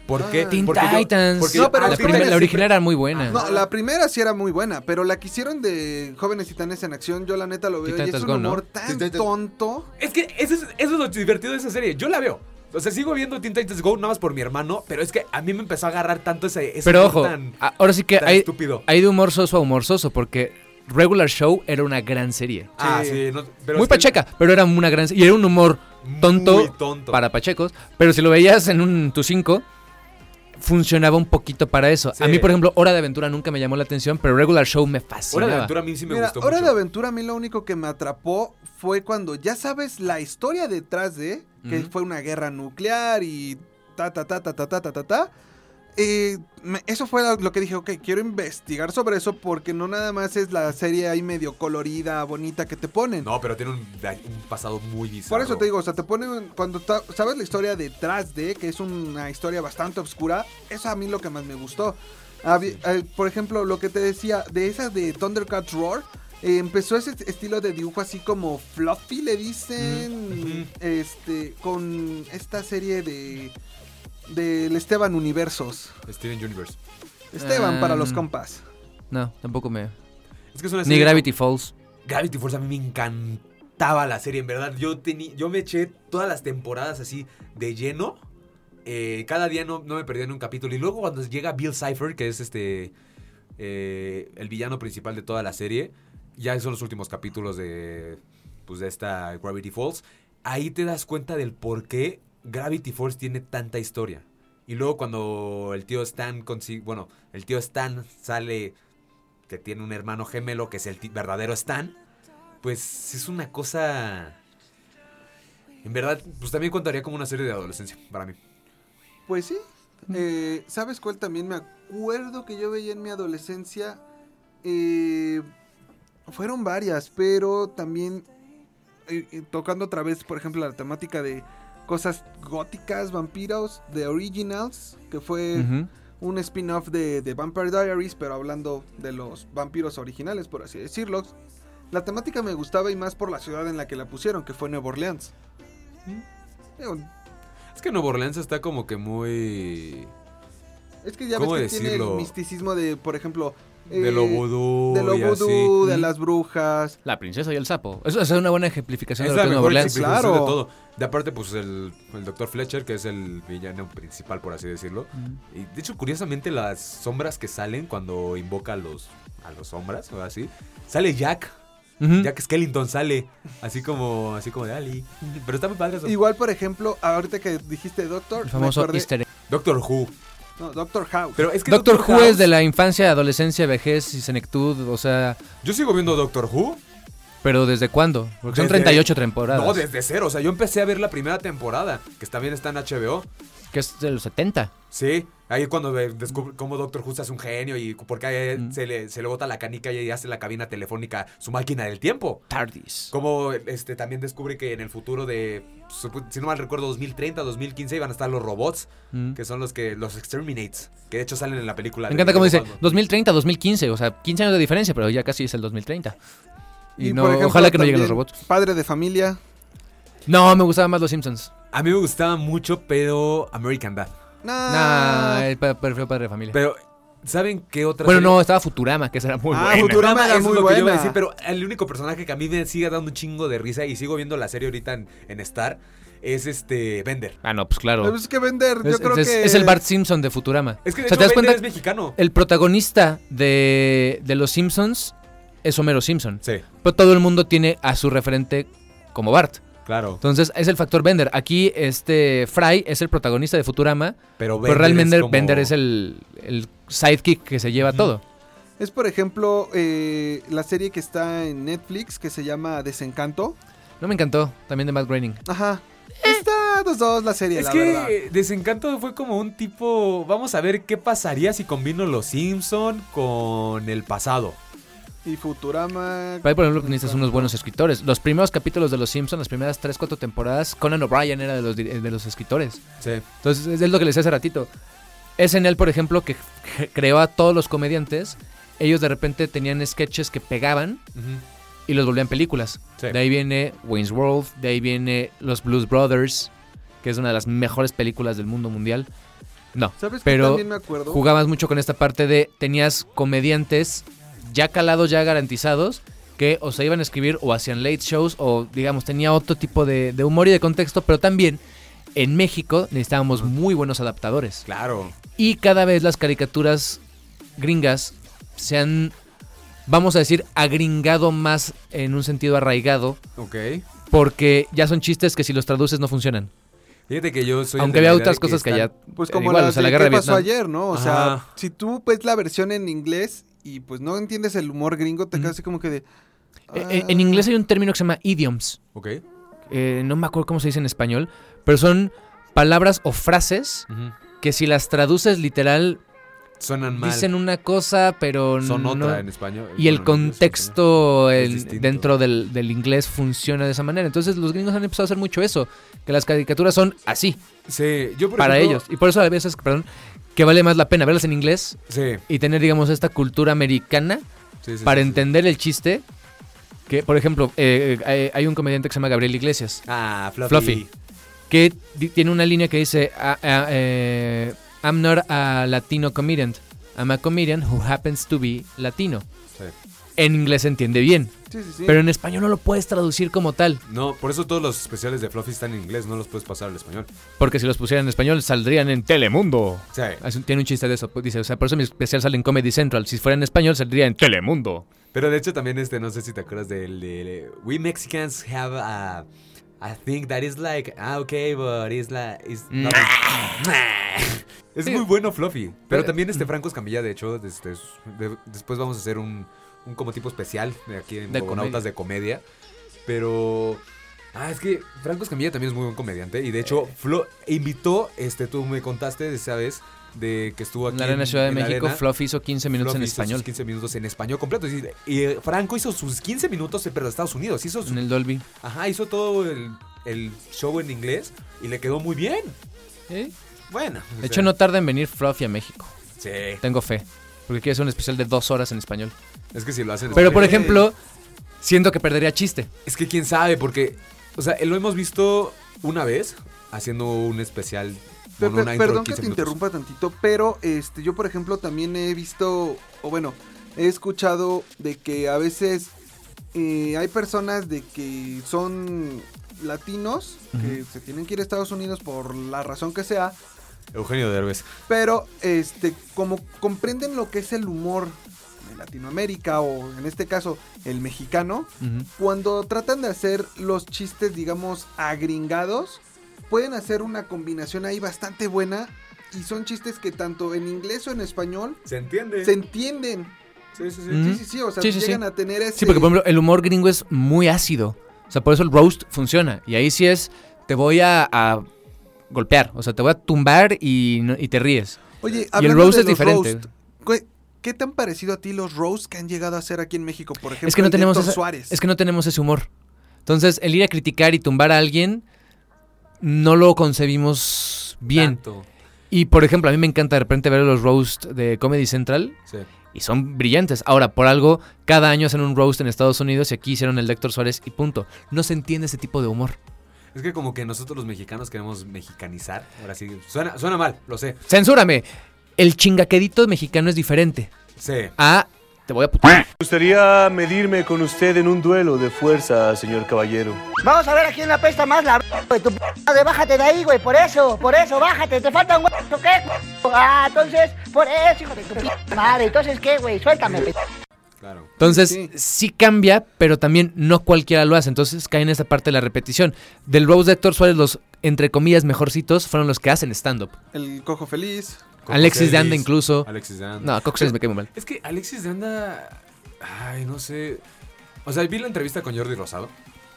¿Por qué? Ah. Teen Porque yo- Titans. porque No, yo- pero la, la primera- la original siempre- era muy buena. No, la primera sí era muy buena, pero la que hicieron de Jóvenes Titanes en Acción, yo la neta lo veo y es un Go, ¿no? humor tan tonto. Es que eso es, eso es lo divertido de esa serie. Yo la veo. O sea, sigo viendo Teen Titans Go nada más por mi hermano, pero es que a mí me empezó a agarrar tanto ese, ese Pero ojo, tan, ahora sí que hay, estúpido. hay de humor soso a humor soso, porque Regular Show era una gran serie. Ah, Sí. sí. no, pero muy que- pacheca, pero era una gran serie. Y era un humor tonto, Muy tonto. para pachecos, pero si lo veías en un tu 5 funcionaba un poquito para eso. Sí. A mí, por ejemplo, Hora de Aventura nunca me llamó la atención, pero Regular Show me Hora fascinaba. de Aventura a mí sí me Mira, gustó Hora mucho. de Aventura a mí lo único que me atrapó fue cuando ya sabes la historia detrás de, que fue una guerra nuclear y ta ta ta ta ta ta ta ta ta. Eh, eso fue lo- que dije, ok, quiero investigar sobre eso porque no nada más es la serie ahí medio colorida, bonita que te ponen. No, pero tiene un, un pasado muy bizarro. Por eso te digo, o sea, te ponen, cuando sabes la historia detrás de, que es una historia bastante oscura, eso a mí lo que más me gustó. Eh, por ejemplo, lo que te decía, de esas de Thundercats Roar, eh, empezó ese estilo de dibujo así como fluffy, le dicen, este, con esta serie de, del Esteban Universos. Steven Universe. Esteban para los Um, compas. No, tampoco me... Es que es una Ni serie- Gravity Falls. Gravity Falls a mí me encantaba la serie, en verdad. Yo, tení, yo me eché todas las temporadas así de lleno. Eh, cada día no, no me perdía en un capítulo. Y luego cuando llega Bill Cipher, que es este eh, el villano principal de toda la serie, ya son los últimos capítulos de, pues, de esta Gravity Falls. Ahí te das cuenta del por qué Gravity Falls tiene tanta historia. Y luego cuando el tío Stan consigue, bueno, el tío Stan sale que tiene un hermano gemelo que es el verdadero Stan, pues es una cosa En verdad, pues también contaría como una serie de adolescencia para mí. Pues sí. Eh, ¿Sabes cuál también me acuerdo que yo veía en mi adolescencia? Eh, fueron varias, pero también eh, eh, tocando otra vez, por ejemplo, la temática de cosas góticas, vampiros, de Originals, que fue un spin-off de, de Vampire Diaries, pero hablando de los vampiros originales, por así decirlo. La temática me gustaba y más por la ciudad en la que la pusieron, que fue Nueva Orleans. Digo, Es que Nueva Orleans está como que muy... Es que ya ¿Cómo ves que tiene el misticismo de, por ejemplo... De lo eh, vudú De lo y vudú, así. de las brujas. La princesa y el sapo. Eso, eso es una buena ejemplificación Es de lo la que mejor Claro. de todo. De aparte, pues el, el Dr. Fletcher, que es el villano principal, por así decirlo. Y de hecho, curiosamente, las sombras que salen cuando invoca a los, a los sombras, o así, sale Jack. Jack Skellington sale, así como, así como de Ali. Pero está muy padre eso. Igual, por ejemplo, ahorita que dijiste Doctor, El me famoso acordé- easter egg. Doctor Who. No, Doctor House. Pero es que Doctor Who House- es de la infancia, adolescencia, vejez y senectud, o sea, Yo sigo viendo Doctor Who. pero ¿desde cuándo? Porque son Desde- 38 temporadas. No, desde cero. O sea, yo empecé a ver la primera temporada, que también está en HBO. Que es de los 70. Sí, ahí cuando descubre cómo Doctor Who hace un genio y porque a él Mm. se, le, se le bota la canica y hace la cabina telefónica su máquina del tiempo. Tardis. Como este también descubre que en el futuro de, si no mal recuerdo, 2030, 2015 iban a estar los robots, Mm. que son los que los exterminates, que de hecho salen en la película. Me encanta cómo dice Batman. 2030, 2015, o sea, 15 años de diferencia, pero ya casi es el 2030. Y, no, ejemplo, ojalá que no lleguen los robots. Padre de familia. No, me gustaban más los Simpsons. A mí me gustaba mucho, pero American Dad. Nah. Nah, el pa- prefiero Padre de Familia. Pero, ¿saben qué otra bueno, serie? no, estaba Futurama, que esa era muy Ah, buena. Futurama era eso muy es lo que yo iba a decir, pero el único personaje que a mí me sigue dando un chingo de risa y sigo viendo la serie ahorita en, en Star es este Bender. Ah, no, pues claro. Es que vender, yo Es, creo es- que. es el Bart Simpson de Futurama. Es que de O sea, hecho ¿te das Bender cuenta? es mexicano. El protagonista de, de los Simpsons es Homero Simpson. Sí, Pero todo el mundo tiene a su referente como Bart. Claro. Entonces es el factor Bender. Aquí este Fry es el protagonista de Futurama, Pero, pero Bender realmente es como- Bender es el, el sidekick que se lleva todo. Es, por ejemplo, eh, la serie que está en Netflix que se llama Desencanto. No me encantó, también de Matt Groening. Ajá. Está dos dos la serie, Es la que verdad. Desencanto fue como un tipo. Vamos a ver qué pasaría si combino los Simpson con el pasado. Y Futurama. Pero ahí, por ejemplo, necesitas unos buenos escritores. Los primeros capítulos de Los Simpsons, las primeras 3, 4 temporadas, Conan O'Brien era de los, de los escritores. Sí. Entonces, es es lo que les decía hace ratito. SNL, por ejemplo, que creó a todos los comediantes, ellos de repente tenían sketches que pegaban y los volvían películas. Sí. De ahí viene Wayne's World, de ahí viene Los Blues Brothers, que es una de las mejores películas del mundo mundial. No, ¿Sabes pero también me acuerdo? jugabas mucho con esta parte de tenías comediantes ya calados, ya garantizados, que o se iban a escribir o hacían late shows o digamos tenía otro tipo de, de humor y de contexto, pero también en México necesitábamos muy buenos adaptadores. Claro. Y cada vez las caricaturas gringas se han, vamos a decir, agringado más en un sentido arraigado, Ok. porque ya son chistes que si los traduces no funcionan. Fíjate que yo soy. Aunque había otras cosas que ya... Pues eh, como igual, las o sea, la de guerra ¿Qué de pasó ayer, no? O Ajá. sea, si tú ves la versión en inglés y pues no entiendes el humor gringo, te quedas así como que de... Eh, eh, En inglés hay un término que se llama idioms. Ok. eh, no me acuerdo cómo se dice en español, pero son palabras o frases que si las traduces literal Suenan mal. dicen una cosa, pero Son no... otra en español. Y el Bueno, contexto el- dentro del, del inglés funciona de esa manera. Entonces los gringos han empezado a hacer mucho eso, que las caricaturas son así, Sí, yo por para ejemplo- ellos. Y por eso a veces, perdón, que vale más la pena verlas en inglés Sí. y tener, digamos, esta cultura americana sí, sí, para entender el chiste. Que, por ejemplo, eh, eh, hay- hay un comediante que se llama Gabriel Iglesias. Ah, Fluffy. Fluffy. que tiene una línea que dice "Ah, ah, eh, I'm not a Latino comedian, I'm a comedian who happens to be Latino. Sí. En inglés se entiende bien, Sí, sí, sí. pero en español no lo puedes traducir como tal, No, por eso todos los especiales de Fluffy están en inglés, no los puedes pasar al español. porque si los pusieran en español saldrían en Telemundo. Sí. Tiene un chiste de eso, pues, dice, o sea, por eso mi especial sale en Comedy Central, si fuera en español saldría en Telemundo. Pero de hecho también este, no sé si te acuerdas del de We Mexicans have a, a thing that is like, ah, okay, but it's like, it's Mm. not- es muy bueno Fluffy. Pero también este Franco Escamilla, de hecho, este, es- de- después vamos a hacer un, un como tipo especial de aquí en De de comedia. Pero Ah, es que Franco Escamilla también es muy buen comediante. Y de hecho, Flo invitó, este, tú me contaste de esa vez de que estuvo aquí En la Arena Ciudad de en México, arena. Fluff hizo 15 minutos Fluff en hizo sus español. 15 minutos en español completo. Y, y, eh, Franco hizo sus 15 minutos, de Estados Unidos. Hizo su- En el Dolby. Ajá, hizo todo el, el show en inglés y le quedó muy bien. Bueno. De hecho, sea, no tarda en venir Fluffy a México. Sí. Tengo fe. Porque quiere hacer un especial de dos horas en español. Es que si lo hacen. en Pero, por ejemplo, siento que perdería chiste. Es que quién sabe, porque. O sea, lo hemos visto una vez haciendo un especial. Con una intro perdón que 15 te minutos. interrumpa tantito, pero este yo por ejemplo también he visto, o bueno, he escuchado de que a veces eh, hay personas de que son latinos, que se tienen que ir a Estados Unidos por la razón que sea, Eugenio Derbez. pero este como comprenden lo que es el humor de Latinoamérica o en este caso el mexicano, cuando tratan de hacer los chistes, digamos, agringados, pueden hacer una combinación ahí bastante buena y son chistes que tanto en inglés o en español Se entiende. se entienden. Sí, sí, sí. Sí, sí, sí, o sea, Sí, sí, sí. llegan a tener ese... Sí, porque por ejemplo, el humor gringo es muy ácido. O sea, por eso el roast funciona. Y ahí sí es, te voy a, a golpear. O sea, te voy a tumbar y, te ríes. Oye, y el roast de es los diferente. roast, ¿qué, tan parecido a ti los roasts que han llegado a hacer aquí en México? Por ejemplo, es que no tenemos esa- Suárez. es que no tenemos ese humor. Entonces, el ir a criticar y tumbar a alguien no lo concebimos bien. Tanto. Y por ejemplo, a mí me encanta de repente ver los roast de Comedy Central Sí. y son brillantes. Ahora, por algo, cada año hacen un roast en Estados Unidos y aquí hicieron el de Héctor Suárez y punto. No se entiende ese tipo de humor. Es que como que nosotros los mexicanos queremos mexicanizar. Ahora sí. Suena, suena mal, lo sé. Censúrame. El chingaquedito mexicano es diferente. Sí. A te voy a putar. Me gustaría medirme con usted en un duelo de fuerza, señor caballero. Vamos a ver a quién le apesta más la güey. Tu p madre, bájate de ahí, güey. Por eso, por eso, bájate. Te falta un güey. ¿Qué? Ah, entonces, por eso, hijo de tu p madre. Entonces, ¿qué, güey? Suéltame, Claro. Entonces, sí. cambia, pero también no cualquiera lo hace. Entonces cae en esa parte de la repetición. Del roast de Héctor Suárez, los entre comillas mejorcitos fueron los que hacen stand-up. El Cojo Feliz. Coco Alexis de Anda incluso. Alexis de Anda. No, Coco Celis me cae muy mal. Es que Alexis de Anda. Ay, no sé. O sea, vi la entrevista con Jordi Rosado.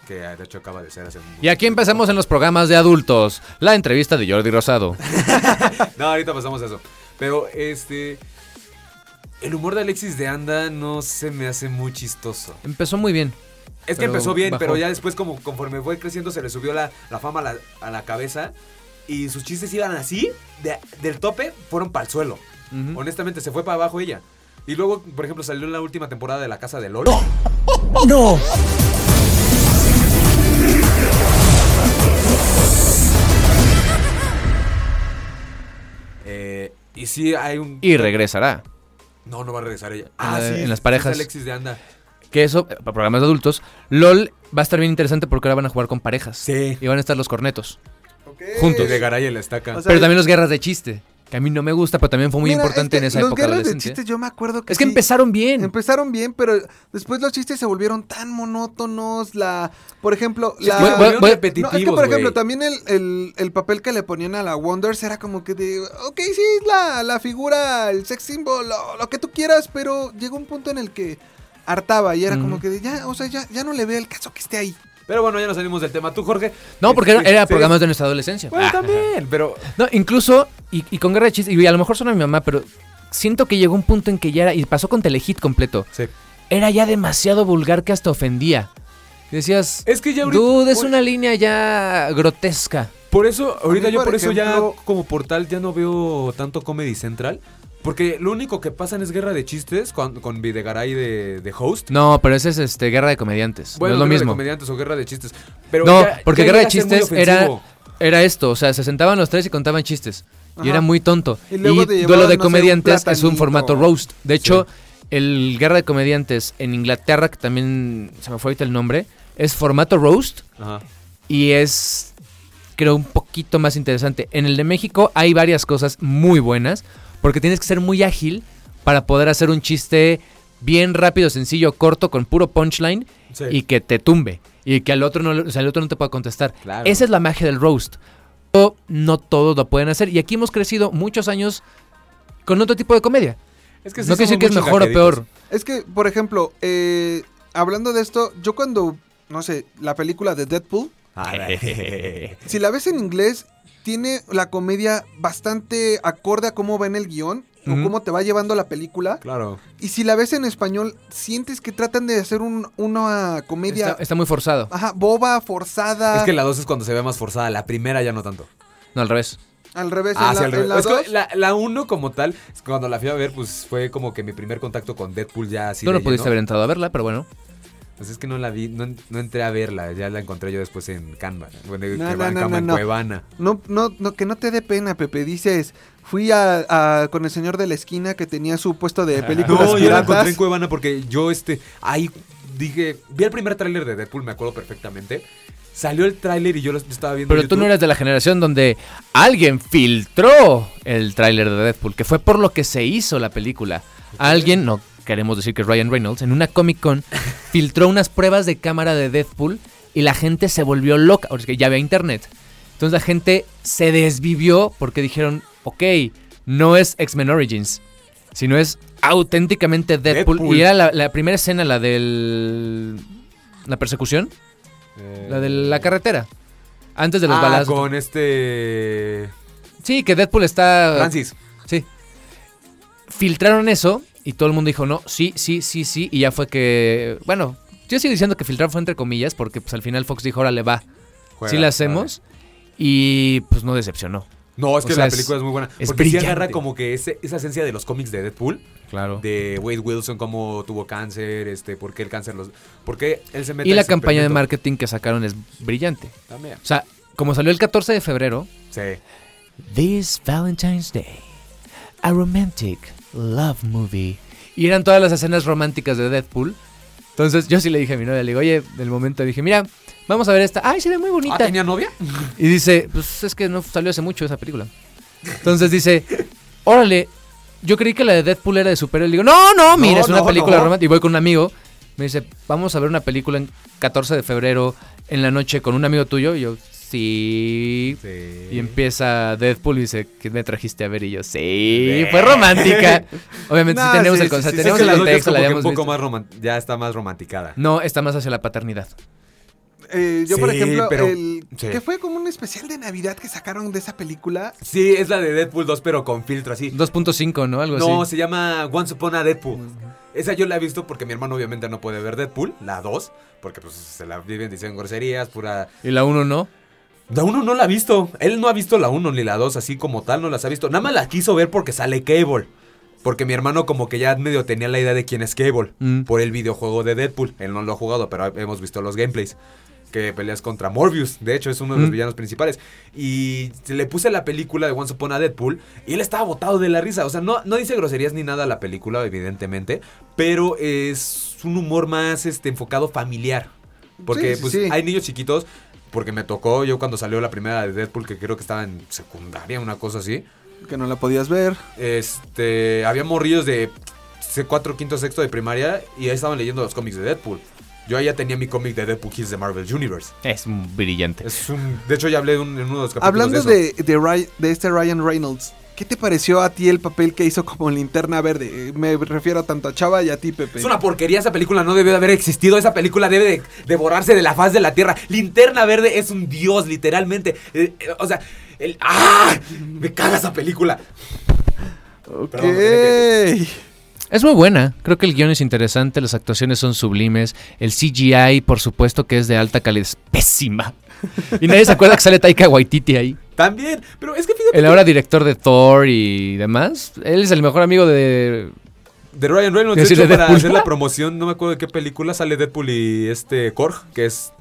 Que de hecho acaba de ser hace un. Y aquí empezamos en los programas de adultos. La entrevista de Jordi Rosado. no, ahorita pasamos a eso. Pero este. El humor de Alexis de Anda no se me hace muy chistoso. Empezó muy bien. Es que empezó bien, bajó. pero ya después, como conforme fue creciendo, se le subió la, la fama a la, a la cabeza. Y sus chistes iban así, de- del tope, fueron para el suelo. Honestamente, se fue para abajo ella. Y luego, por ejemplo, salió en la última temporada de La Casa de LOL. ¡No! Eh, y sí, hay un. Y regresará. No, no va a regresar ella. En la- sí, en las parejas. Alexis de Anda. Que eso, para programas de adultos. LOL va a estar bien interesante porque ahora van a jugar con parejas. Sí. Y van a estar los cornetos. Juntos. De Garay en la estaca. O sea, pero también los guerras de chiste. Que a mí no me gusta, pero también fue muy Mira, importante es que en esa los época guerras de chistes yo me acuerdo que Es que sí, empezaron bien. Empezaron bien, pero después los chistes se volvieron tan monótonos. La, por ejemplo, Sí, la. volvieron No, es que por ejemplo, también el, el- el papel que le ponían a la Wonders era como que de. Ok, sí, es la, la figura, el sex symbol, lo, lo que tú quieras, pero llegó un punto en el que hartaba y era como que de ya, o sea, ya, ya no le veo el caso que esté ahí. Pero bueno, ya nos salimos del tema. ¿Tú, Jorge? No, porque era, Este, era sí. programas de nuestra adolescencia. Bueno, Ah. también, pero. No, incluso, y, y con guerra de chistes, y a lo mejor suena a mi mamá, pero siento que llegó un punto en que ya era, y pasó con Telehit completo, Sí. era ya demasiado vulgar que hasta ofendía. Decías, Es que ya ahorita. dude, es una línea ya grotesca. Por eso, ahorita yo por por eso ya como portal ya no veo tanto Comedy Central. Porque lo único que pasan es guerra de chistes con, con Videgaray de, de host. No, pero ese es este guerra de comediantes. Bueno, no es lo guerra de mismo. comediantes o guerra de chistes. Pero no, ya- porque ya guerra de chistes era, era esto, o sea, se sentaban los tres y contaban chistes. Y era muy tonto. Y luego duelo de no sé, un comediantes es un formato roast. De hecho, el guerra de comediantes en Inglaterra, que también se me fue ahorita el nombre, es formato roast Ajá. y es creo un poquito más interesante. En el de México hay varias cosas muy buenas porque tienes que ser muy ágil para poder hacer un chiste bien rápido, sencillo, corto con puro punchline Sí. y que te tumbe y que al otro no, o sea, el otro no te pueda contestar. Claro. Esa es la magia del roast. Pero no todos lo pueden hacer y aquí hemos crecido muchos años con otro tipo de comedia. Es que sí no quiere decir que es mejor o peor. Es que, por ejemplo, eh, hablando de esto, yo cuando, no sé, la película de Deadpool, Si la ves en inglés, tiene la comedia bastante acorde a cómo va en el guion o cómo te va llevando la película. Claro. Y si la ves en español, sientes que tratan de hacer un- una comedia Está, está muy forzado. ajá, boba, forzada. Es que la 2 es cuando se ve más forzada, la primera ya no tanto. No, al revés. Al revés, Ah, en sí, la, al revés. en la Es que dos- la, la 1 como tal, cuando la fui a ver, pues fue como que mi primer contacto con Deadpool ya así Tú no de pudiste lleno. haber entrado a verla, pero bueno. Pues es que no la vi, no, no entré a verla, ya la encontré yo después en Canva. Bueno, No, que no, en no, Canva, no, en no. Cuevana. No, no, no, que no te dé pena, Pepe. Dices, fui a, a- con el señor de la esquina que tenía su puesto de películas No, yo la encontré en Cuevana porque yo, este, ahí dije, vi el primer tráiler de Deadpool, me acuerdo perfectamente. Salió el tráiler y yo lo estaba viendo. Pero en tú no eras de la generación donde alguien filtró el tráiler de Deadpool, que fue por lo que se hizo la película. Alguien, no queremos decir que es Ryan Reynolds, en una Comic Con filtró unas pruebas de cámara de Deadpool y la gente se volvió loca, ahora es que ya había internet. Entonces la gente se desvivió porque dijeron, ok, no es X-Men Origins, sino es auténticamente Deadpool. Deadpool. Y era la, la primera escena, la del... La persecución, la de la carretera. Antes de los Ah, balazos. con este... Sí, que Deadpool está. Francis. Sí. Filtraron eso y todo el mundo dijo, no, sí, sí, sí, sí. Y ya fue que. Bueno, yo sigo diciendo que filtraron fue entre comillas porque pues al final Fox dijo, órale, va. Juega, sí la hacemos. Y pues no decepcionó. No, es O que sea, la película es, muy buena. es porque sí agarra como que ese- esa esencia de los cómics de Deadpool. Claro. De Wade Wilson, cómo tuvo cáncer, este, por qué el cáncer los... ¿Por qué él se mete Y la campaña de marketing que sacaron es brillante. También. O sea, como salió el 14 de febrero. Sí. This Valentine's Day, a romantic love movie. Y eran todas las escenas románticas de Deadpool. Entonces yo sí le dije a mi novia, le digo, oye, del momento dije, mira, vamos a ver esta. Ay, se ve muy bonita. ¿Ah, tenía novia? Y dice, pues es que no salió hace mucho esa película. Entonces dice, órale, yo creí que la de Deadpool era de superhéroe. Le digo, no, no, mira, No, es una no, película no. romántica. Y voy con un amigo, me dice, vamos a ver una película en 14 de febrero en la noche con un amigo tuyo. Y yo, sí. Y empieza Deadpool y dice, ¿qué me trajiste a ver? Y yo, sí, fue romántica. Obviamente sí No, tenemos sí, el, con- sí, sí, teníamos Es que el contexto, la habíamos un poco visto. más ya está más romanticada. No, está más hacia la paternidad. Eh, yo, por ejemplo, pero- el sí. que fue como un especial de Navidad que sacaron de esa película. Sí, es la de Deadpool 2, pero con filtro así. 2.5, ¿no? Algo No, así. se llama Once Upon a Deadpool. Esa yo la he visto porque mi hermano obviamente no puede ver Deadpool, la 2, porque pues se la viven diciendo groserías, pura... Y la 1 no. La 1 no la ha visto. Él no ha visto la 1 ni la 2 así como tal, no las ha visto. Nada más la quiso ver porque sale Cable. Porque mi hermano como que ya medio tenía la idea de quién es Cable. Mm. Por el videojuego de Deadpool. Él no lo ha jugado, pero hemos visto los gameplays. Que peleas contra Morbius. De hecho, es uno de los Mm. villanos principales. Y le puse la película de Once Upon a Deadpool. Y él estaba botado de la risa. O sea, no, no dice groserías ni nada la película, evidentemente. Pero es un humor más este, enfocado familiar. Porque Sí, sí, pues, sí. hay niños chiquitos. Porque me tocó yo cuando salió la primera de Deadpool, que creo que estaba en secundaria, una cosa así. Que no la podías ver. Este, había morrillos de 4, quinto, sexto de primaria y ahí estaban leyendo los cómics de Deadpool. Yo ahí ya tenía mi cómic de Deadpool Kids de Marvel Universe. Es brillante. Es un, de hecho, ya hablé de un- en uno de los capítulos Hablando de, eso. de, de, de este Ryan Reynolds, ¿qué te pareció a ti el papel que hizo como linterna verde? Eh, Me refiero tanto a Chava y a ti, Pepe. Es una porquería, esa película no debe de haber existido, esa película debe de, de la faz de la tierra. Linterna Verde es un dios, literalmente. Eh, eh, o sea, el, ¡ah! Me caga esa película. Ok. Perdón, Es muy buena, creo que el guion es interesante, las actuaciones son sublimes, el CGI por supuesto que es de alta calidad, es pésima. Y nadie se acuerda que sale Taika Waititi ahí. También, pero es que fíjate El que- ahora director de Thor y demás, él es el mejor amigo de... De Ryan Reynolds, de decir hecho, de para Deadpool. hacer la promoción, no me acuerdo de qué película, sale Deadpool y este Korg, que es.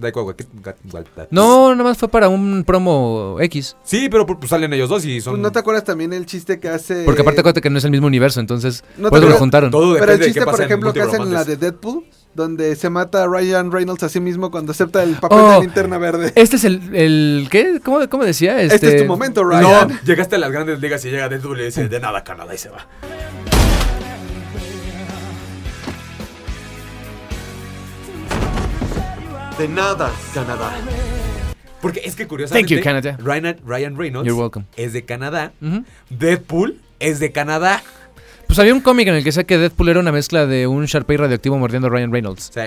No, nada más fue para un promo X. Sí, pero pues salen ellos dos y son... Pues, ¿No te acuerdas también el chiste que hace? Porque aparte acuérdate que no es el mismo universo, entonces ¿No por te eso lo juntaron. Todo Pero el de chiste, qué por pasa ejemplo, que hacen en la de Deadpool, donde se mata a Ryan Reynolds a sí mismo cuando acepta el papel Oh, de linterna verde. Este es el, el ¿qué? ¿Cómo, cómo decía? Este es tu momento, Ryan. No, llegaste a las grandes ligas y llega Deadpool y dice, de nada, Canadá, y se va. De nada, Canadá. Porque es que curiosamente... Thank you, Canada. Ryan, Ryan Reynolds You're welcome. es de Canadá. Deadpool es de Canadá. Pues había un cómic en el que sé que Deadpool era una mezcla de un Sharpei radioactivo mordiendo a Ryan Reynolds. Sí.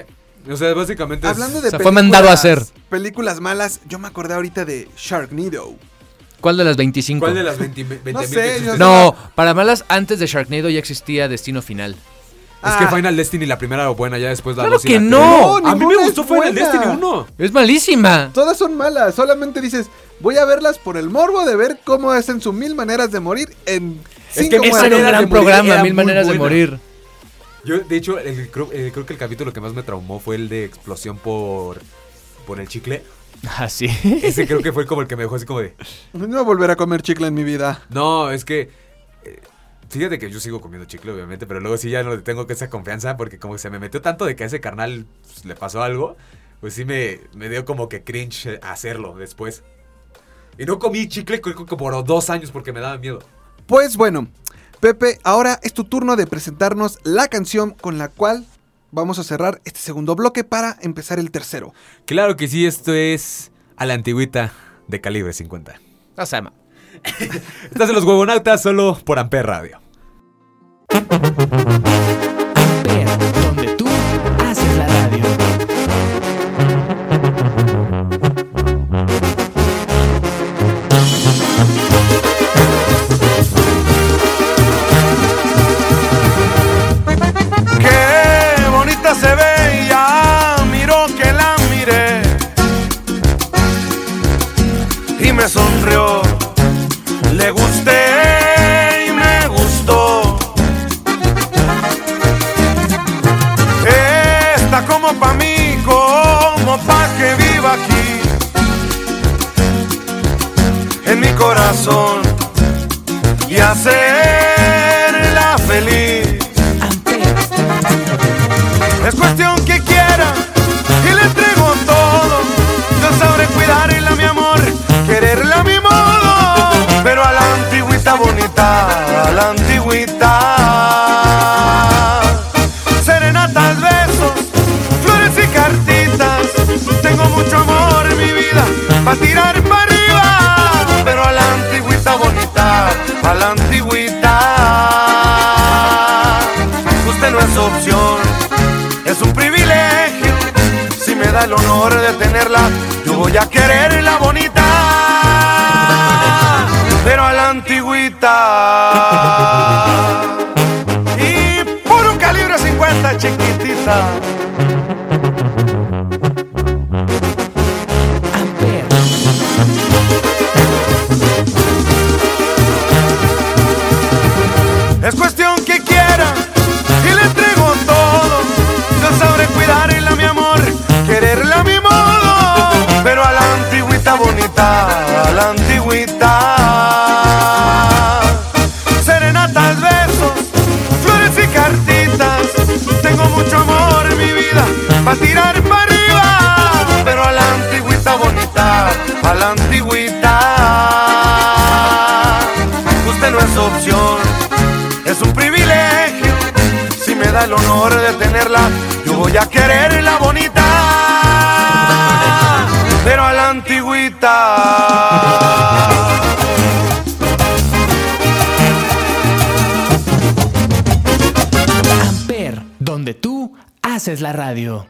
O sea, básicamente es- Hablando de O sea, fue mandado a hacer. Películas malas, yo me acordé ahorita de Sharknado. ¿Cuál de las 25? ¿Cuál de las 20 20 No mil sé, que yo- existen? No, para malas, antes de Sharknado ya existía Destino Final. Es Ah. que Final Destiny la primera era buena, ya después la ¡Claro dos y que la tres. no! No, A mí me ninguna gustó Final buena. Destiny 1. Es malísima. Todas son malas, solamente dices, voy a verlas por el morbo de ver cómo hacen sus mil maneras de morir en Es que Ese era un gran programa, Mil Maneras de. Morir. Yo, de hecho, el- creo, eh, creo que el capítulo que más me traumó fue el de explosión por, por el chicle. Ah, sí. Ese creo que fue como el que me dejó así como de... No voy a volver a comer chicle en mi vida. No, es que... eh, Fíjate que yo sigo comiendo chicle, obviamente, pero luego sí ya no le tengo que esa confianza porque como se me metió tanto de que a ese carnal pues, le pasó algo, pues sí me, me dio como que cringe hacerlo después. Y no comí chicle creo que por dos años porque me daba miedo. Pues bueno, Pepe, ahora es tu turno de presentarnos la canción con la cual vamos a cerrar este segundo bloque para empezar el tercero. Claro que sí, esto es a la antigüita de calibre 50. O sea, ma- Estás en los huevonautas solo por Amper Radio. Y hacerla feliz. Es cuestión que quiera y le entrego todo. Yo sabré cuidarla, mi amor, quererla a mi modo. Pero a la antigüita bonita, a la antigüita. Serenatas, besos, flores y cartitas. Tengo mucho amor en mi vida, para tirar el honor de tenerla, yo voy a quererla bonita, pero a la antigüita. Y por un calibre 50 chiquitita. Para tirar para arriba. Pero a la antigüita bonita, a la antigüita. Usted no es opción es un privilegio. Si me da el honor de tenerla, yo voy a quererla bonita, pero a la antigüita. Donde tú haces la radio.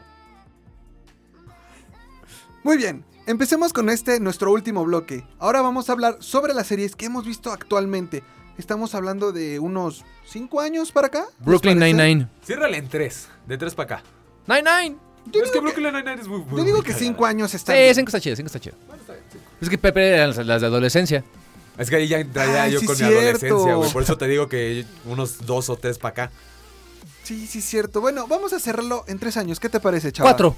Muy bien, empecemos con este nuestro último bloque. Ahora vamos a hablar sobre las series que hemos visto actualmente. Estamos hablando de unos 5 años para acá. ¿les Brooklyn? Nine-Nine. Ciérrale en tres, de tres para acá. Nine-Nine. es que Brooklyn Nine-Nine es muy, muy Yo digo muy que cagada. 5 años está Sí, bien. cinco está chido, cinco está chido. Es que Pepe eran las, las de adolescencia. Es que ahí ya entraría Ay, yo sí, con cierto. mi adolescencia, güey. Por eso te digo que unos dos o tres para acá. Sí, sí, cierto. Bueno, vamos a cerrarlo en 3 años. ¿Qué te parece, chaval? Cuatro.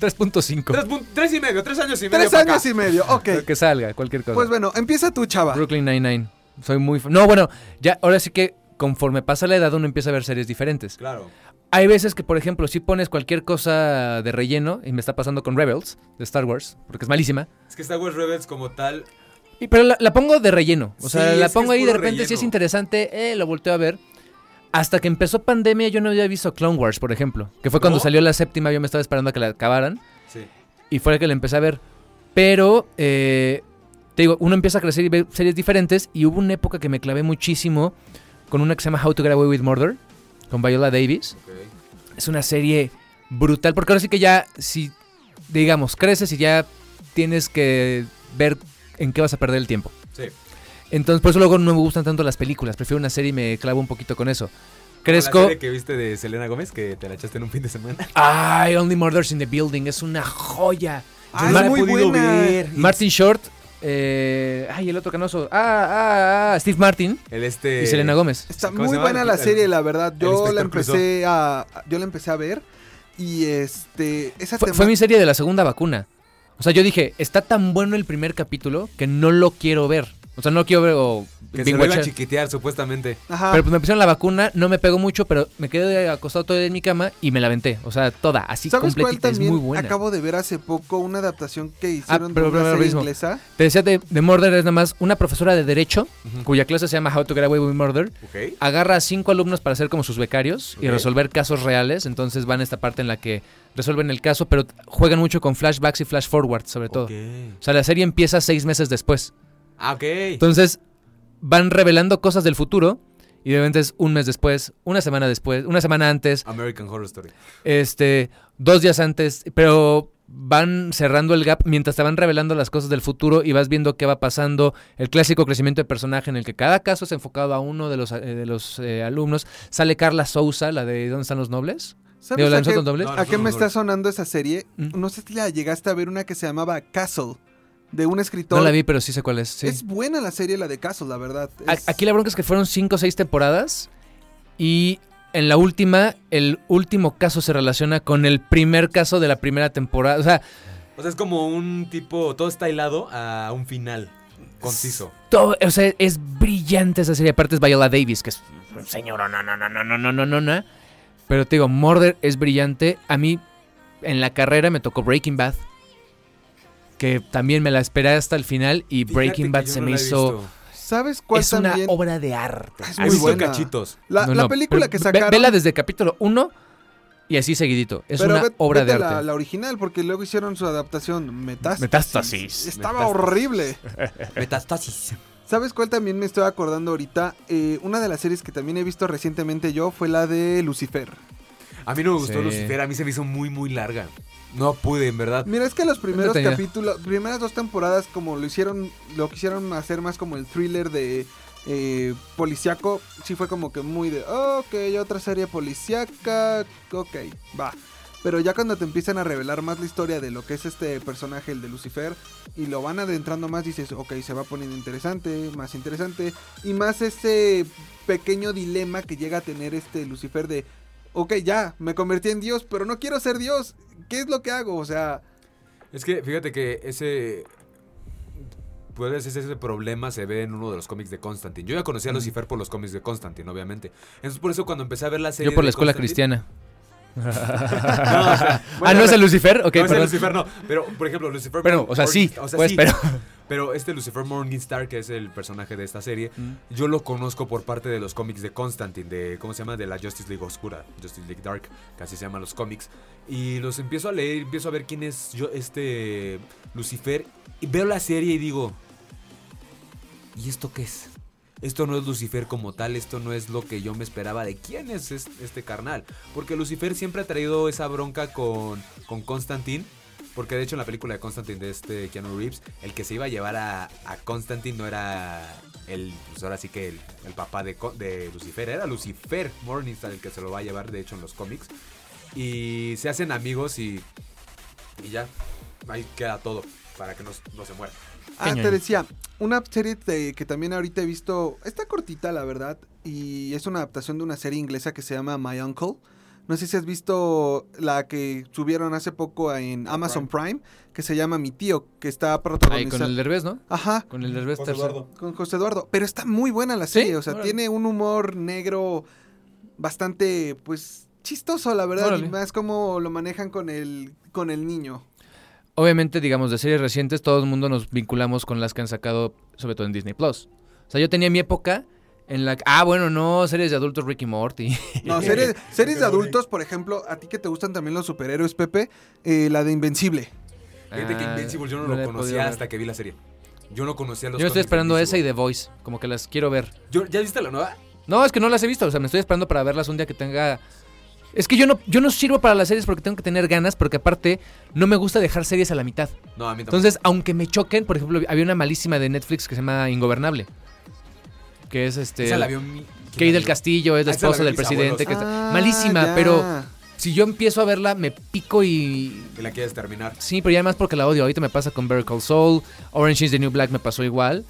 3.5. Tres, pun- tres y medio, tres años y medio. Tres pa' años acá. y medio, ok. Que salga, cualquier cosa. Pues bueno, empieza tú, chava. Brooklyn Nine-Nine. Soy muy. No, bueno, ya, ahora sí que conforme pasa la edad uno empieza a ver series diferentes. Claro. Hay veces que, por ejemplo, si pones cualquier cosa de relleno, y me está pasando con Rebels, de Star Wars, porque es malísima, Es que Star Wars Rebels como tal. y- pero la, la pongo de relleno. O sea, Sí, la pongo ahí de repente, si es interesante, eh, lo volteo a ver. Hasta que empezó pandemia yo no había visto Clone Wars, por ejemplo. Que fue cuando ¿No? salió la séptima, yo me estaba esperando a que la acabaran. Sí. Y fue la que la empecé a ver. Pero, eh, te digo, uno empieza a crecer y ve series diferentes. Y hubo una época que me clavé muchísimo con una que se llama How to Get Away with Murder, con Viola Davis. Es una serie brutal. Porque ahora sí que ya, si, digamos, creces y ya tienes que ver en qué vas a perder el tiempo. Sí. Entonces, por eso luego no me gustan tanto las películas. Prefiero una serie y me clavo un poquito con eso. Como Crezco. La serie que viste de Selena Gómez que te la echaste en un fin de semana. Ay, Only Murders in the Building. Es una joya. Ah, Mar- es muy buena. Martin Short. eh, ay, el otro canoso. Ah, ah, ah, Steve Martin. El este. Y Selena Gómez. Está ¿Cómo muy buena la serie, la verdad. Yo la empecé a yo la empecé a ver y este esa Fue, fue mi serie de la segunda vacuna. O sea, yo dije, está tan bueno el primer capítulo que no lo quiero ver. O sea, no quiero ver o Que se a chiquitear, supuestamente. Ajá. Pero pues me pusieron la vacuna, no me pegó mucho, pero me quedé acostado todo en mi cama y me la aventé. O sea, toda, así ¿Sabes cuál completita, es también muy buena. acabo de ver hace poco una adaptación que Ah, hicieron pero, de una pero, pero, serie mismo. inglesa? Te decía de, de Murder es nada más una profesora de Derecho, cuya clase se llama How to Get Away with Murder. Ok. Agarra a cinco alumnos para ser como sus becarios y Ok. resolver casos reales. Entonces van a esta parte en la que resuelven el caso, pero juegan mucho con flashbacks y flash forwards, sobre todo. Ok. O sea, la serie empieza seis meses después. Ah, ok. Entonces van revelando cosas del futuro y de repente es un mes después, una semana después, una semana antes, American Horror Story. este, dos días antes, pero van cerrando el gap mientras te van revelando las cosas del futuro y vas viendo qué va pasando, el clásico crecimiento de personaje en el que cada caso es enfocado a uno de los, eh, de los eh, alumnos. Sale Carla Sousa, la de ¿Dónde están los nobles? ¿Sabes Digo, ¿la a qué, Nobles? No, a qué me está sonando esa serie? Mm. No sé si la llegaste a ver una que se llamaba Castle de un escritor. No la vi, pero sí sé cuál es. sí. Es buena la serie la de Castle, la verdad. Es- Aquí la bronca es que fueron cinco o seis temporadas y en la última, el último caso se relaciona con el primer caso de la primera temporada. O sea, O sea, es como un tipo. Todo está hilado a un final conciso. todo, o sea, es brillante esa serie. Aparte es Viola Davis, que es señora, no, no, no, no, no, no, no, no, no. Pero te digo, Murder es brillante. A mí, en la carrera me tocó Breaking Bad. Que también me la esperé hasta el final y Breaking Bad se no me hizo... ¿Sabes cuál Es también? una obra de arte. Es muy visto buena. cachitos. La, No, la no, película que sacaron. Vela desde capítulo 1 y así seguidito. Es pero una ve- obra vete de la, arte. la original, porque luego hicieron su adaptación Metástasis. Metástasis. Estaba Metástasis. horrible. Metastasis. ¿Sabes cuál también me estoy acordando ahorita? Eh, una de las series que también he visto recientemente yo fue la de Lucifer. A mí no me gustó Sí. Lucifer, a mí se me hizo muy, muy larga. No pude, en verdad. Mira, es que los primeros capítulos, primeras dos temporadas, como lo hicieron, lo quisieron hacer más como el thriller de eh, policiaco, sí fue como que muy de, "Oh, ok, otra serie policiaca, ok, va. Pero ya cuando te empiezan a revelar más la historia de lo que es este personaje, el de Lucifer, y lo van adentrando más, dices, ok, se va poniendo interesante, más interesante, y más ese pequeño dilema que llega a tener este Lucifer de, ok, ya, me convertí en Dios, pero no quiero ser Dios, ¿qué es lo que hago? O sea... Es que fíjate que ese. Puede ser ese problema se ve en uno de los cómics de Constantine. Yo ya conocía a. Lucifer por los cómics de Constantine, obviamente. Entonces por eso cuando empecé a ver la serie. Yo por la escuela cristiana. No, o sea, ah, ¿no es el Lucifer? Ok, no es el. Lucifer, no. Pero, por ejemplo, Lucifer. Bueno, o sea, sí, pues, pero- Pero este Lucifer Morningstar, que es el personaje de esta serie, Mm. yo lo conozco por parte de los cómics de Constantine, de, ¿cómo se llama? De la Justice League Oscura, Justice League Dark, que así se llaman los cómics. Y los empiezo a leer, empiezo a ver quién es yo, este Lucifer, y veo la serie y digo, ¿y esto qué es? Esto no es Lucifer como tal, esto no es lo que yo me esperaba de quién es es- este carnal. Porque Lucifer siempre ha traído esa bronca con, con Constantine. Porque de hecho en la película de Constantine de este Keanu Reeves, el que se iba a llevar a, a Constantine no era el, pues ahora sí que el, el papá de, Co- de Lucifer, era Lucifer Morningstar el que se lo va a llevar de hecho en los cómics. Y se hacen amigos y, y ya, ahí queda todo para que no, no se muera. Ah, te decía, una serie de- que también ahorita he visto, está cortita la verdad, y es una adaptación de una serie inglesa que se llama My Uncle. No sé si has visto la que subieron hace poco en Amazon Prime, que se llama Mi Tío, que está Ahí protagonizada. con el Derbez, ¿no? Ajá, Con el Derbez José tercero. Eduardo. con José Eduardo. Pero está muy buena la ¿Sí? serie, o sea, Órale. tiene un humor negro bastante, pues, chistoso, la verdad, Órale. y más como lo manejan con el, con el niño. Obviamente, digamos, de series recientes, todo el mundo nos vinculamos con las que han sacado, sobre todo en Disney Plus. O sea, yo tenía mi época en la que. Ah, bueno, no, series de adultos Ricky Morty. No, series, series de adultos, por ejemplo, a ti que te gustan también los superhéroes, Pepe, eh, la de Invencible. Fíjate que Ah, Invincible yo no, lo conocía hasta que vi la serie. Yo no conocía los Yo estoy esperando esa y. The Voice, como que las quiero ver. Yo- ¿Ya viste la nueva? No, es que no las he visto, o sea, me estoy esperando para verlas un día que tenga Es que yo no, yo no sirvo para las series porque tengo que tener ganas, porque aparte no me gusta dejar series a la mitad. No, a mí tampoco. Entonces, aunque me choquen, por ejemplo, había una malísima de Netflix que se llama Ingobernable. Que es este. Esa la vio mi- Kay del Castillo, es la Ah, esa la esposa vio del mis presidente. abuelos. que está- Ah, malísima, ya. pero si yo empiezo a verla, me pico y. Y la quieres terminar. Sí, pero ya más porque la odio. Ahorita me pasa con Better Call Saul. Orange is the New Black me pasó igual.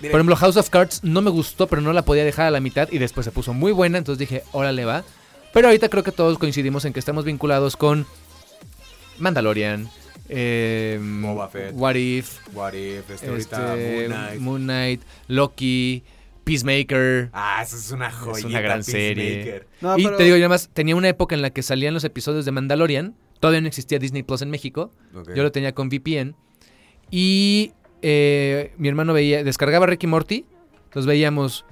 Por ejemplo, House of Cards no me gustó, pero no la podía dejar a la mitad y después se puso muy buena, entonces dije, órale va. Pero ahorita creo que todos coincidimos en que estamos vinculados con Mandalorian, eh, Boba Fett. What If, What if, este, ahorita este, Moon Knight. Moon Knight, Loki, Peacemaker. Ah, esa es una joya. Es una gran serie. No, y pero- te digo, yo nada más, tenía una época en la que salían los episodios de Mandalorian. Todavía no existía Disney Plus en México. Yo lo tenía con VPN. Y eh, mi hermano veía, descargaba Ricky Morty. Entonces veíamos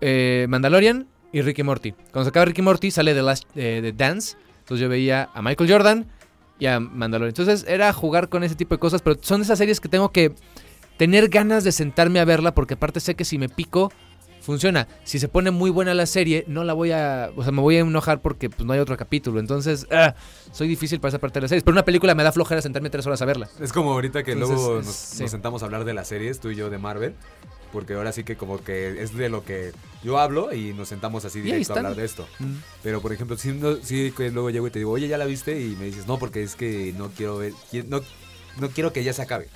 eh, Mandalorian y Ricky Morty. Cuando sacaba Ricky Morty sale The Last eh, The Dance. Entonces yo veía a Michael Jordan y a Mandalorian. Entonces era jugar con ese tipo de cosas. Pero son esas series que tengo que tener ganas de sentarme a verla. Porque aparte sé que si me pico, funciona. Si se pone muy buena la serie, no la voy a. O sea, me voy a enojar porque pues, no hay otro capítulo. Entonces, ah, soy difícil para esa parte de las series. Pero una película me da flojera sentarme tres horas a verla. Es como ahorita que Entonces, luego es- nos, sí. nos sentamos a hablar de las series, tú y yo de Marvel. Porque ahora sí que como que es de lo que yo hablo y nos sentamos así directo a hablar de esto. Mm. Pero por ejemplo, no- que luego llego y te digo, oye, ¿ya la viste? Y me dices, no, porque es que no quiero ver, no, no quiero que ya se acabe.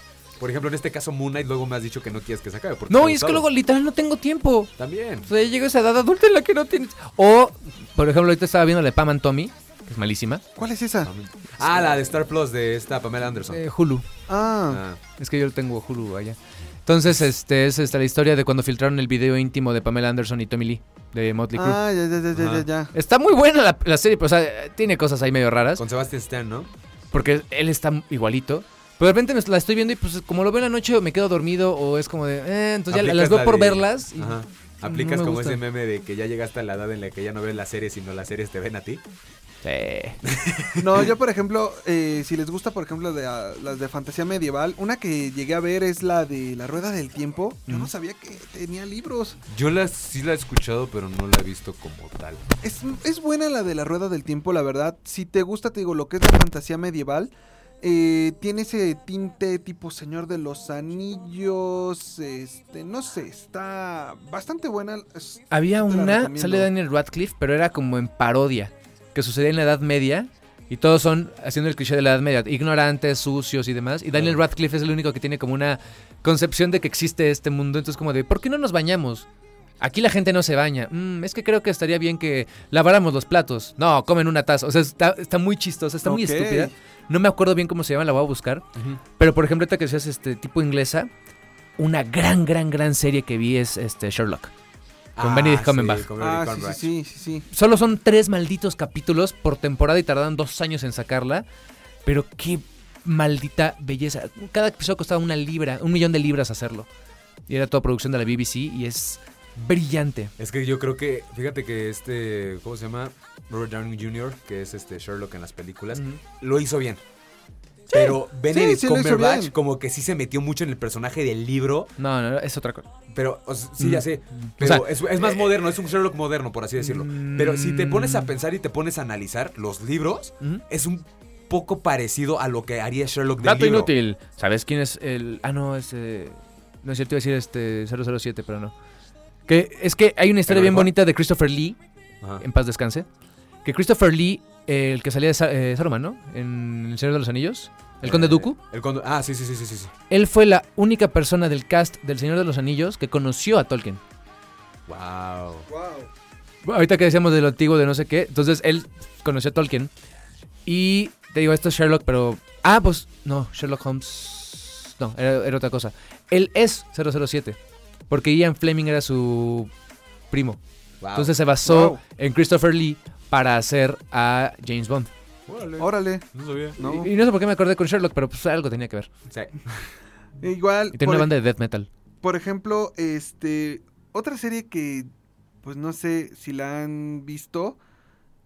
Por ejemplo, en este caso Moon Knight luego me has dicho que no quieres que se acabe. porque No, y es que luego literal no tengo tiempo. También. O sea, ya llego a esa edad adulta en la que no tienes. O, por ejemplo, ahorita estaba viendo la de Pam and Tommy, que es malísima. ¿Cuál es esa? Ah, la de Star Plus de esta Pamela Anderson. Eh, Hulu. Ah, Ah, Es que yo tengo Hulu allá. Entonces, este es esta, la historia de cuando filtraron el video íntimo de Pamela Anderson y Tommy Lee de Motley Crue. ah, ya, ya, ya, ya, ya, ya. Está muy buena la, la serie, pero, o sea, tiene cosas ahí medio raras. con Sebastian Stan, ¿no? Porque él está igualito. Pero de repente me- la estoy viendo y pues como lo veo en la noche me quedo dormido o es como de... Eh, entonces ya las veo la por de- verlas. y- Ajá. no Aplicas me como gusta. ese meme de que ya llegaste a la edad en la que ya no ves las series, sino las series te ven a ti. Sí. No, yo por ejemplo, eh, si les gusta por ejemplo de, las de fantasía medieval, una que llegué a ver es la de La Rueda del Tiempo. Yo no sabía que tenía libros. Yo la, sí la he escuchado, pero no la he visto como tal. Es, es buena la de La Rueda del Tiempo, la verdad. Si te gusta, te digo, lo que es la fantasía medieval, eh, tiene ese tinte tipo Señor de los Anillos, este, no sé, está bastante buena. Había una, sale Daniel Radcliffe, pero era como en parodia, que sucedía en la Edad Media. Y todos son haciendo el cliché de la Edad Media, ignorantes, sucios y demás. Y Daniel Radcliffe es el único que tiene como una concepción de que existe este mundo. Entonces como de, ¿por qué no nos bañamos? Aquí la gente no se baña. "Mm, es que creo que estaría bien que laváramos los platos. No, comen una taza. O sea, está, está muy chistosa, está muy estúpida. No me acuerdo bien cómo se llama, la voy a buscar. Pero por ejemplo, ahorita que seas este tipo inglesa, una gran, gran, gran serie que vi es este Sherlock. Con Ah, Benedict Cumberbatch. Ah, sí, Cumberbatch. sí, sí, sí, sí. Solo son tres malditos capítulos por temporada y tardaron dos años en sacarla. Pero qué maldita belleza. Cada episodio costaba una libra, un millón de libras hacerlo. Y era toda producción de la BBC y es brillante. Es que yo creo que, fíjate que este, ¿cómo se llama? Robert Downey Jr., que es este Sherlock en las películas, lo hizo bien. Pero Benedict sí, hizo Cumberbatch como que sí se metió mucho en el personaje del libro, No, no, es otra cosa. pero o sea, sí, ya Mm. sé, O pero sea, es, es más moderno, es un Sherlock moderno, por así decirlo. Pero si te pones a Mm. pensar y te pones a analizar los libros, es un poco parecido a lo que haría Sherlock del Dato libro. inútil. ¿Sabes quién es el...? Ah, no, es... eh, No es cierto, iba a decir este 007, pero no. Que es que hay una historia ¿Pero bien bonita de Christopher Lee, Ajá. en paz descanse. Que Christopher Lee, eh, el que salía de Sa- eh, Saruman, ¿no? En El Señor de los Anillos. El Conde Eh, Dooku. El conde, ah, sí, sí, sí, sí, sí. Él fue la única persona del cast del Señor de los Anillos que conoció a Tolkien. Wow. Ahorita que decíamos de lo antiguo, de no sé qué. Entonces él conoció a Tolkien. Y te digo, esto es Sherlock, pero. Ah, pues. No, Sherlock Holmes. No, era, era otra cosa. Él es 007. Porque Ian Fleming era su primo. Wow. Entonces se basó Wow. en Christopher Lee para hacer a James Bond. Órale, Órale, no sabía. no. Y, y no sé por qué me acordé con Sherlock, pero pues algo tenía que ver. Sí. Igual, Y tiene una banda de death metal. por ejemplo, este, otra serie que, pues no sé si la han visto.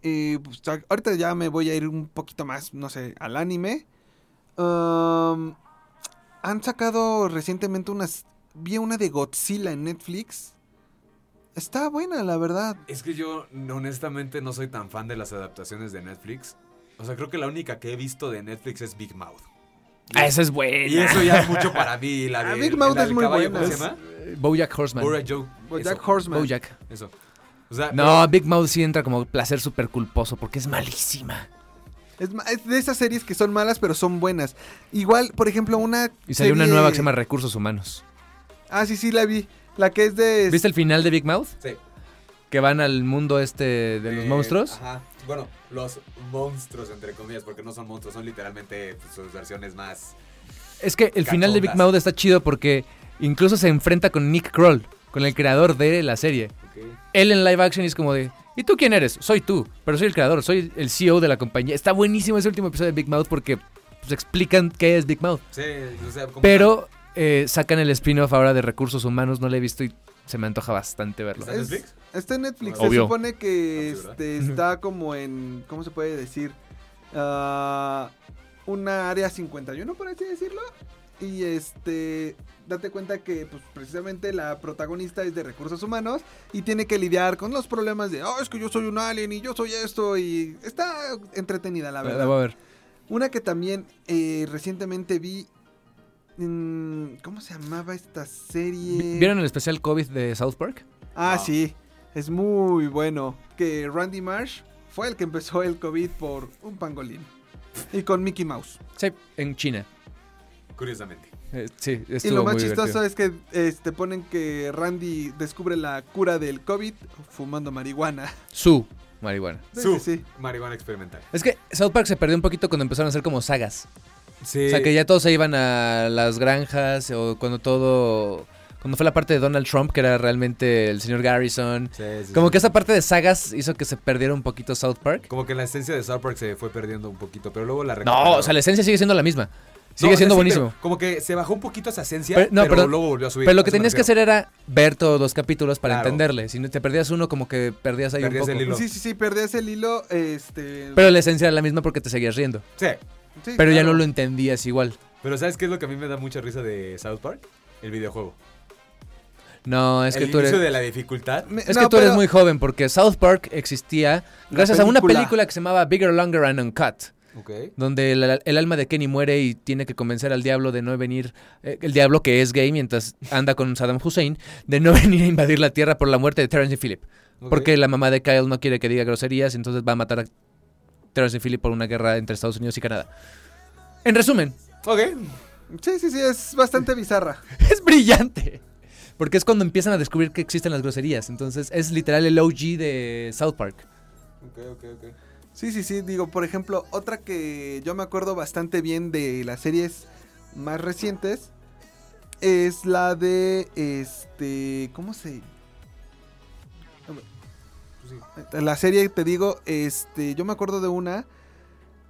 eh, pues, ahorita ya me voy a ir un poquito más, no sé, al anime. Um, han sacado recientemente unas. Vi una de Godzilla en Netflix. Está buena, la verdad. Es que yo honestamente no soy tan fan de las adaptaciones de Netflix. O sea, creo que la única que he visto de Netflix es Big Mouth. Ah, esa es buena. Y eso ya es mucho para mí. La Ah, de, Big Mouth la es muy caballo, buena. ¿Cómo se llama? Eh, Bojack Horseman. Bojack Joe. Bojack Eso, Horseman. Bojack. Eso. O sea, No, Big Mouth sí entra como placer súper culposo porque es malísima. Es, de esas series que son malas, pero son buenas. Igual, por ejemplo, una. Y salió una nueva que se llama Recursos Humanos. Ah, sí, sí, la vi. La que es de. ¿Viste el final de Big Mouth? Sí. Que van al mundo este de los Eh, monstruos. Ajá. Bueno, los monstruos, entre comillas, porque no son monstruos, son literalmente pues, sus versiones más. Es que el final de Big. Mouth está chido porque incluso se enfrenta con Nick Kroll, con el creador de la serie. Él en live action es como de, ¿y tú quién eres? Soy tú, pero soy el creador, soy el CEO de la compañía. Está buenísimo ese último episodio de Big Mouth porque pues, explican qué es Big Mouth. Sí, o sea, como Pero eh, sacan el spin-off ahora de recursos humanos, no lo he visto y se me antoja bastante verlo. ¿Está en Es- Netflix? Está en Netflix. Obvio. Se supone que Ah, este, está como en. ¿Cómo se puede decir? Ah, una área 51, por así decirlo. Y este. Date cuenta que, pues, precisamente la protagonista es de recursos humanos y tiene que lidiar con los problemas de, oh, es que yo soy un alien y yo soy esto. Y está entretenida, la La, verdad. la voy a ver. Una que también eh, recientemente vi. ¿Cómo se llamaba esta serie? ¿Vieron el especial COVID de South Park? Ah, sí. Es muy bueno. Que Randy Marsh fue el que empezó el COVID por un pangolín. Y con Mickey Mouse. Sí, en China. Curiosamente. Eh, sí, Y lo más muy chistoso divertido. es que este, ponen que Randy descubre la cura del COVID fumando marihuana. Su marihuana. Sí, Su sí, sí. marihuana experimental. Es que South Park se perdió un poquito cuando empezaron a hacer como sagas. Sí. O sea, que ya todos se iban a las granjas o cuando todo... Cuando fue la parte de Donald Trump, que era realmente el señor Garrison. Sí, sí, Como sí. que esa parte de sagas hizo que se perdiera un poquito South Park. Como que la esencia de South Park se fue perdiendo un poquito, pero luego la No, o sea, la esencia sigue siendo la misma. No, Sigue o sea, siendo sí, buenísimo. Como que se bajó un poquito esa esencia, Pero- pero, no, pero- luego volvió a subir. Pero lo que tenías que hacer era ver todos los capítulos para Claro. entenderle. Si no te perdías uno, como que perdías ahí Perdías un el poco. hilo. Sí, sí, sí, perdías el hilo. Este. Pero la esencia era la misma porque te seguías riendo. Sí. Sí, Pero ya no lo entendías igual. Pero ¿sabes qué es lo que a mí me da mucha risa de South Park? El videojuego. No, es el que tú eres... de la dificultad. Es no, que tú eres muy joven porque South Park existía gracias a una película. que se llamaba Bigger, Longer and Uncut. Ok. Donde el, el alma de Kenny muere y tiene que convencer al diablo de no venir, eh, el diablo que es gay mientras anda con Saddam Hussein, de no venir a invadir la tierra por la muerte de Terrence y Phillip. ok. Porque la mamá de Kyle no quiere que diga groserías, entonces va a matar a Terrence y Phillip por una guerra entre Estados Unidos y Canadá. En resumen, Ok. Sí, sí, sí, es bastante bizarra. es brillante. Porque es cuando empiezan a descubrir que existen las groserías. Entonces es literal el OG de South Park. Ok, ok, ok. Sí, sí, sí. Digo, por ejemplo, otra que yo me acuerdo bastante bien de las series más recientes es la de este. ¿Cómo se.? La serie, te digo, este. Yo me acuerdo de una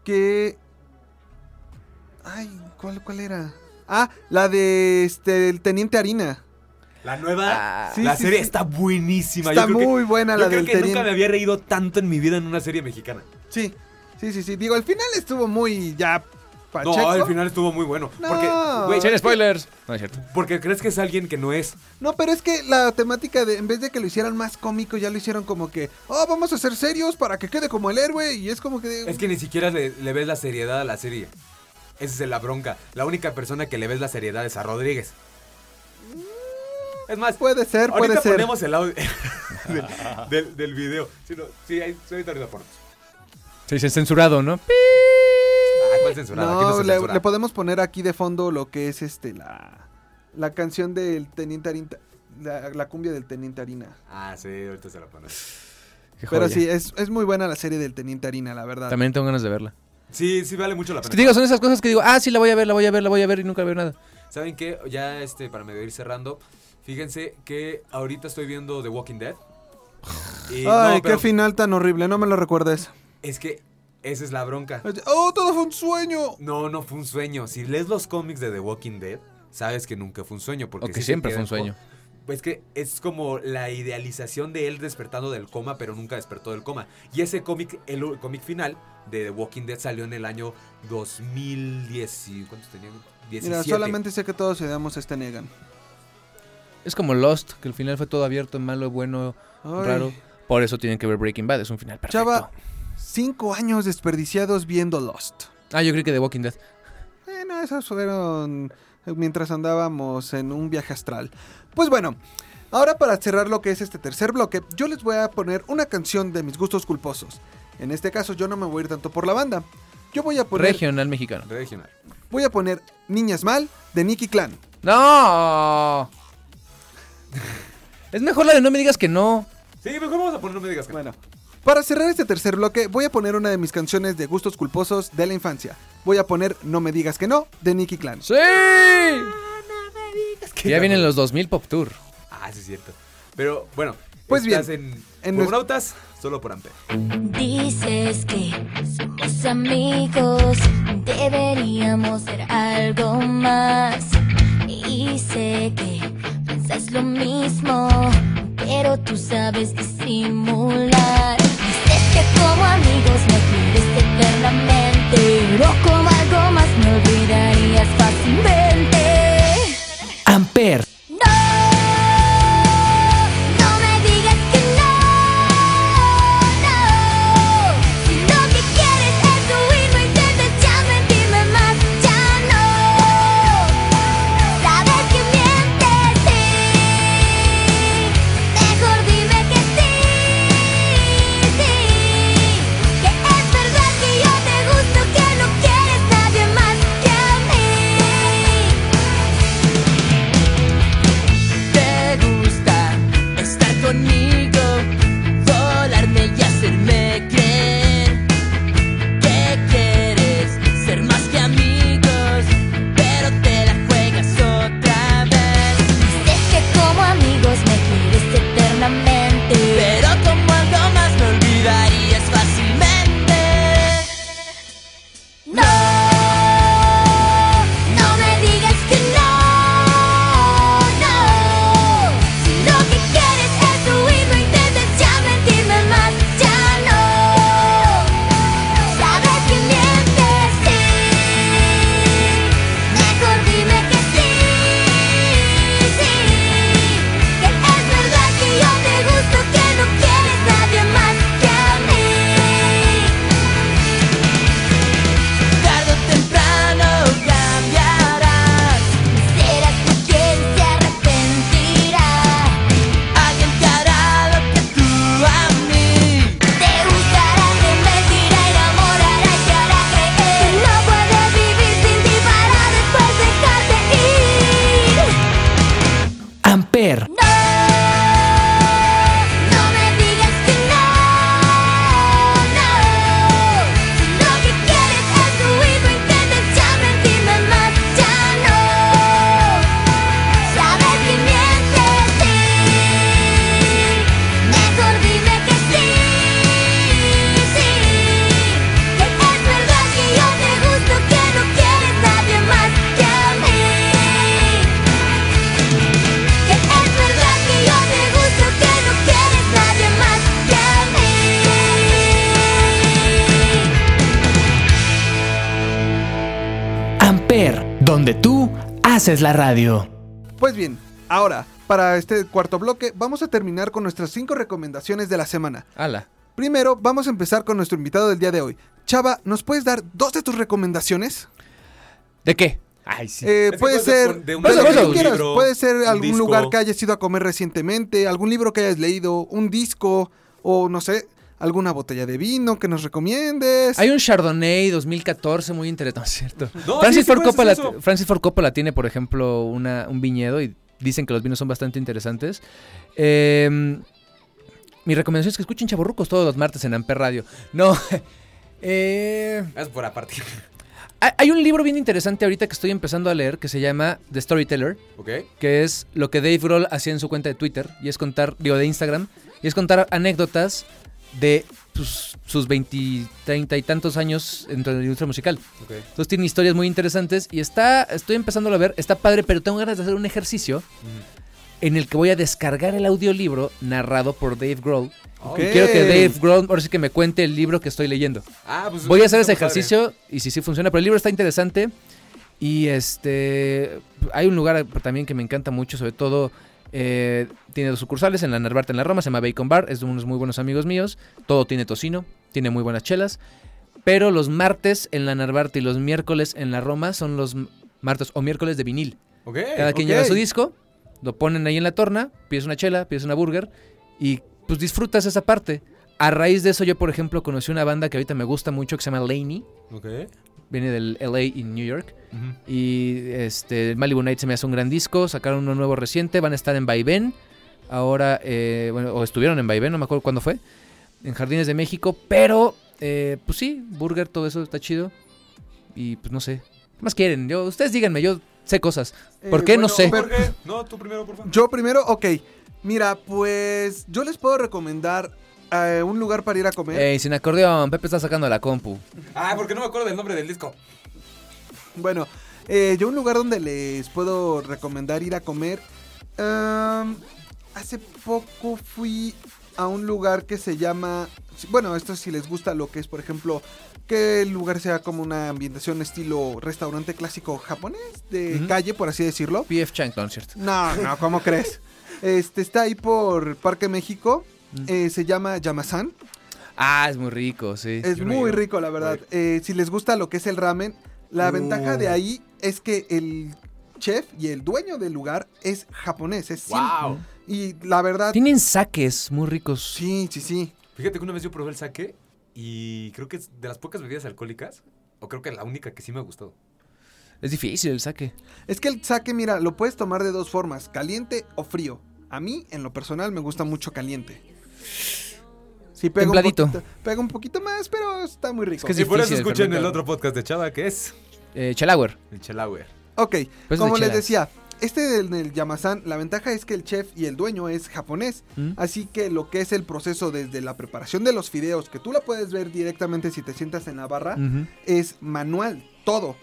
que. Ay, ¿cuál, cuál era? Ah, la de este, el Teniente Harina. La nueva, Ah, sí, la sí, serie sí. está buenísima. Está yo creo que- muy buena yo la creo del que nunca me había reído tanto en mi vida en una serie mexicana. Sí, sí, sí, sí. Digo, al final estuvo muy ya. Pacheco. No, al final estuvo muy bueno. No. Porque, güey, Sin spoilers. No es cierto. porque crees que es alguien que no es. No, pero es que la temática de, en vez de que lo hicieran más cómico, ya lo hicieron como que, oh, vamos a ser serios para que quede como el héroe. Y es como que. Es que ni siquiera le, le ves la seriedad a la serie. Esa es la bronca. La única persona que le ves la seriedad es a Rodríguez. Es más, Puede ser, ahorita puede ser. ponemos el audio del, del, del video. Sí, no, sí, ahí, sí, ahorita ahorita ponemos. Sí, sí, censurado, ¿no? Ah, ¿cuál censurada? Aquí no No, se le, censura. le podemos poner aquí de fondo lo que es este la, la canción del Teniente Harina. La, la cumbia del Teniente Harina. Ah, sí, ahorita se la ponemos. Qué Pero joya. sí, es, es muy buena la serie del Teniente Harina, la verdad. También tengo ganas de verla. Sí, sí vale mucho la Es pena. que te digo, son esas cosas que digo, ah, sí, la voy a ver, la voy a ver, la voy a ver y nunca veo nada. ¿Saben qué? Ya este, para medio ir cerrando, fíjense que ahorita estoy viendo The Walking Dead. Y Ay, no, pero qué final tan horrible, no me lo recuerdes. Es que esa es la bronca. Oh, todo fue un sueño. No, no fue un sueño. Si lees los cómics de The Walking Dead, sabes que nunca fue un sueño. Porque O que sí te siempre fue un sueño. Pues que es como la idealización de él despertando del coma, pero nunca despertó del coma. Y ese cómic, el, cómic final de The Walking Dead salió en el año 2010. y- ¿Cuántos tenían? 17. Mira, solamente sé que todos odiamos a este Negan. Es como Lost, que el final fue todo abierto, malo, bueno, Ay. raro. Por eso tienen que ver Breaking Bad, es un final perfecto. Chava, cinco años desperdiciados viendo Lost. Ah, yo creí que The Walking Dead. Bueno, esos fueron mientras andábamos en un viaje astral. Pues bueno, ahora para cerrar lo que es este tercer bloque, yo les voy a poner una canción de mis gustos culposos. En este caso yo no me voy a ir tanto por la banda. Yo voy a poner... Regional mexicano. Regional. Voy a poner Niñas Mal de Nicky Clan. ¡No! es mejor la de no me digas que no. Sí, mejor vamos a poner No me digas que Bueno, para cerrar este tercer bloque, voy a poner una de mis canciones de gustos culposos de la infancia. Voy a poner No me digas que no de Nicky Clan. ¡Sí! Ya vienen los 2000 Pop Tour. Ah, sí es cierto. Pero bueno, Pues bien, estás en, en Cosmonautas, solo por Amper. Dices que somos amigos, deberíamos ser algo más. Y sé que piensas lo mismo, pero tú sabes disimular. Dices que como amigos me quieres eternamente, pero como algo más me olvidarías fácilmente. Amper. Haces la radio. Pues bien, ahora, para este cuarto bloque, vamos a terminar con nuestras cinco recomendaciones de la semana. Ala. Primero, vamos a empezar con nuestro invitado del día de hoy. Chava, ¿nos puedes dar dos de tus recomendaciones? ¿De qué? Ay, sí. Eh, Es puede ser, de un de lo que libro, tú un quieras. libro, puede ser algún disco. lugar que hayas ido a comer recientemente, algún libro que hayas leído, un disco o no sé, alguna botella de vino que nos recomiendes. Hay un Chardonnay 2014 muy interesante, ¿no es cierto? No, Francis, sí, sí Ford Coppola, hacer eso. Francis Ford Coppola tiene, por ejemplo, una, un viñedo y dicen que los vinos son bastante interesantes. Eh, mi recomendación es que escuchen Chaborrucos todos los martes en Amper Radio. No, eh, Es por aparte. hay- hay un libro bien interesante ahorita que estoy empezando a leer que se llama The Storyteller. Ok. Que es lo que Dave Grohl hacía en su cuenta de Twitter. Y es contar, digo, de Instagram. Y es contar anécdotas de pues, sus 20, 30 y tantos años dentro de la industria musical. Entonces tiene historias muy interesantes. Y está, estoy empezando a ver, está padre, pero tengo ganas de hacer un ejercicio en el que voy a descargar el audiolibro narrado por Dave Grohl. Ok. Y quiero que Dave Grohl ahora sí que me cuente el libro que estoy leyendo. Ah, pues, voy a hacer ese padre. ejercicio y si sí funciona. Pero el libro está interesante. Y este hay un lugar también que me encanta mucho, sobre todo Eh, tiene dos sucursales, en la Narvarte en la Roma, se llama Bacon Bar, es de unos muy buenos amigos míos. Todo tiene tocino, tiene muy buenas chelas. Pero los martes en la Narvarte y los miércoles en la Roma son los martes o miércoles de vinil. Ok. Cada quien ok. lleva su disco, lo ponen ahí en la torna, pides una chela, pides una burger y pues disfrutas esa parte. A raíz de eso yo, por ejemplo, conocí una banda que ahorita me gusta mucho que se llama Laney. Ok. Viene del LA y New York. Y este, Malibu Night se me hace un gran disco. Sacaron uno nuevo reciente. Van a estar en Vaivén. Ahora, eh, bueno, o estuvieron en Vaivén, no me acuerdo cuándo fue. En Jardines de México. Pero, eh, pues sí, Burger, todo eso está chido. Y pues no sé. ¿Qué más quieren? Yo, ustedes díganme, yo sé cosas. ¿Por Eh, qué? no sé. pero- No, tú primero, por favor. Yo primero, ok. Mira, pues yo les puedo recomendar eh, un lugar para ir a comer. Ey, sin acordeón, Pepe está sacando la compu. Ah, porque no me acuerdo del nombre del disco. Bueno, eh, yo un lugar donde les puedo recomendar ir a comer. Hace poco fui a un lugar que se llama... Bueno, esto si les gusta lo que es, por ejemplo, que el lugar sea como una ambientación estilo restaurante clásico japonés, de calle, por así decirlo. PF Chang Concert. No, no, ¿cómo crees? Este está ahí por Parque México. Eh, se llama Yamasan. Ah, es muy rico, sí. Es muy rico, la verdad. Eh, si les gusta lo que es el ramen, la Uh. ventaja de ahí es que el chef y el dueño del lugar es japonés. Es Wow. Y la verdad. Tienen saques muy ricos. Sí, sí, sí. Fíjate que una vez yo probé el sake y creo que es de las pocas bebidas alcohólicas, o creo que la única que sí me ha gustado. Es difícil el saque. Es que el sake, mira, lo puedes tomar de dos formas: caliente o frío. A mí, en lo personal, me gusta mucho caliente. Sí, pega un, poquito, pega un poquito más, pero está muy rico. que es y por eso escuchen el otro podcast de Chava que es Eh, Chalauer. el Chelauer. Ok, Pues como de les decía, este del, del Yamasan, la ventaja es que el chef y el dueño es japonés. ¿Mm? Así que lo que es el proceso desde la preparación de los fideos, que tú la puedes ver directamente si te sientas en la barra, es manual, todo.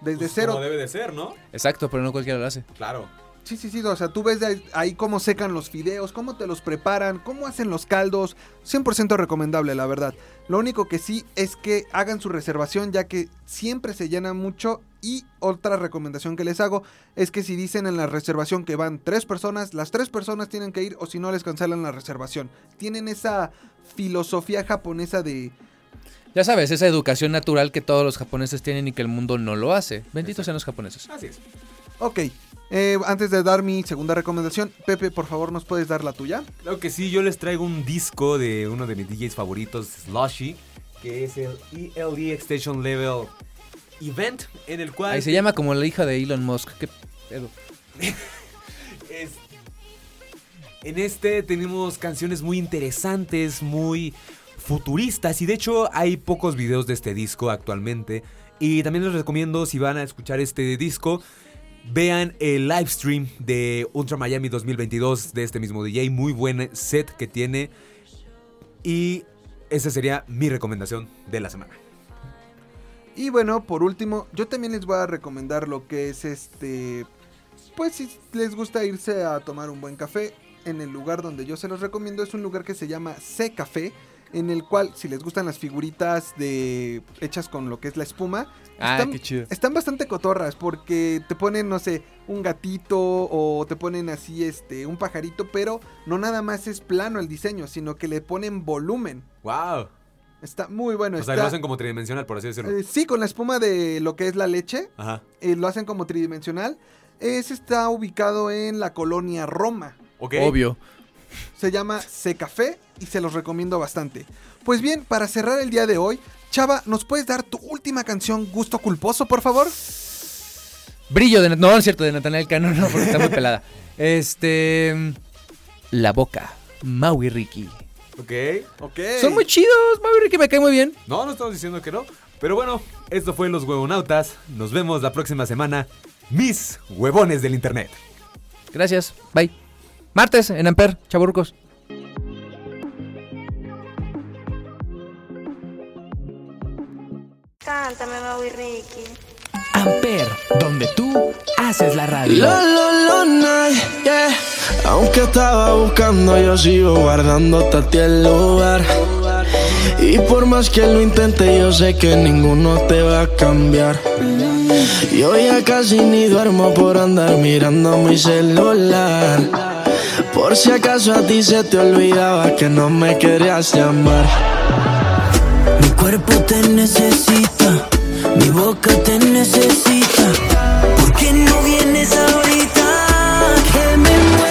Desde Pues cero. Como debe de ser, ¿no? Exacto, pero no cualquiera lo hace. Claro. Sí, sí, sí, o sea, tú ves de ahí, ahí cómo secan los fideos, cómo te los preparan, cómo hacen los caldos. 100% recomendable, la verdad. Lo único que sí es que hagan su reservación ya que siempre se llena mucho. Y otra recomendación que les hago es que si dicen en la reservación que van tres personas, las tres personas tienen que ir o si no les cancelan la reservación. Tienen esa filosofía japonesa de... Ya sabes, esa educación natural que todos los japoneses tienen y que el mundo no lo hace. Benditos sean los japoneses. Así es. Ok, eh, antes de dar mi segunda recomendación, Pepe, por favor, ¿nos puedes dar la tuya? Claro que sí, yo les traigo un disco de uno de mis DJs favoritos, Slushy, que es el ELD Extension Level Event, en el cual... Ahí se llama como la hija de Elon Musk. ¿Qué pedo? Es- En este tenemos canciones muy interesantes, muy futuristas y de hecho hay pocos videos de este disco actualmente. Y también les recomiendo si van a escuchar este disco, vean el live stream de Ultra Miami 2022 de este mismo DJ, muy buen set que tiene. Y esa sería mi recomendación de la semana. Y bueno, por último, yo también les voy a recomendar lo que es este. Pues si les gusta irse a tomar un buen café, en el lugar donde yo se los recomiendo es un lugar que se llama C Café, en el cual si les gustan las figuritas de hechas con lo que es la espuma, Ah, están, qué chido. están bastante cotorras porque te ponen, no sé, un gatito o te ponen así este un pajarito, pero no nada más es plano el diseño, sino que le ponen volumen. ¡Wow! Está muy bueno. O sea, está- lo hacen como tridimensional, por así decirlo. eh, sí, con la espuma de lo que es la leche. Ajá. eh, lo hacen como tridimensional. Ese está ubicado en la colonia Roma. Ok. Obvio. Se llama C Café y se los recomiendo bastante. Pues bien, para cerrar el día de hoy, Chava, ¿nos puedes dar tu última canción Gusto Culposo, por favor? Brillo de... No, no es cierto, de Natanael Cano, no, porque está muy pelada. Este... La Boca. Maui Ricky. Ok. Ok. Son muy chidos, Maui Ricky me cae muy bien. No, no estamos diciendo que no. Pero bueno, esto fue Los Huevonautas. Nos vemos la próxima semana. Mis huevones del internet. Gracias, bye. Martes en Amper, chaburcos. Cántame, Maui Ricky. Amper, donde tú haces la radio. Lo, lo, lo, night, yeah. Aunque estaba buscando, yo sigo guardándote a ti el lugar. Y por más que lo intente, yo sé que ninguno te va a cambiar. Yo ya casi ni duermo por andar mirando mi celular. Por si acaso a ti se te olvidaba que no me querías llamar. Mi cuerpo te necesita, mi boca te necesita. ¿Por qué no vienes ahorita? Que me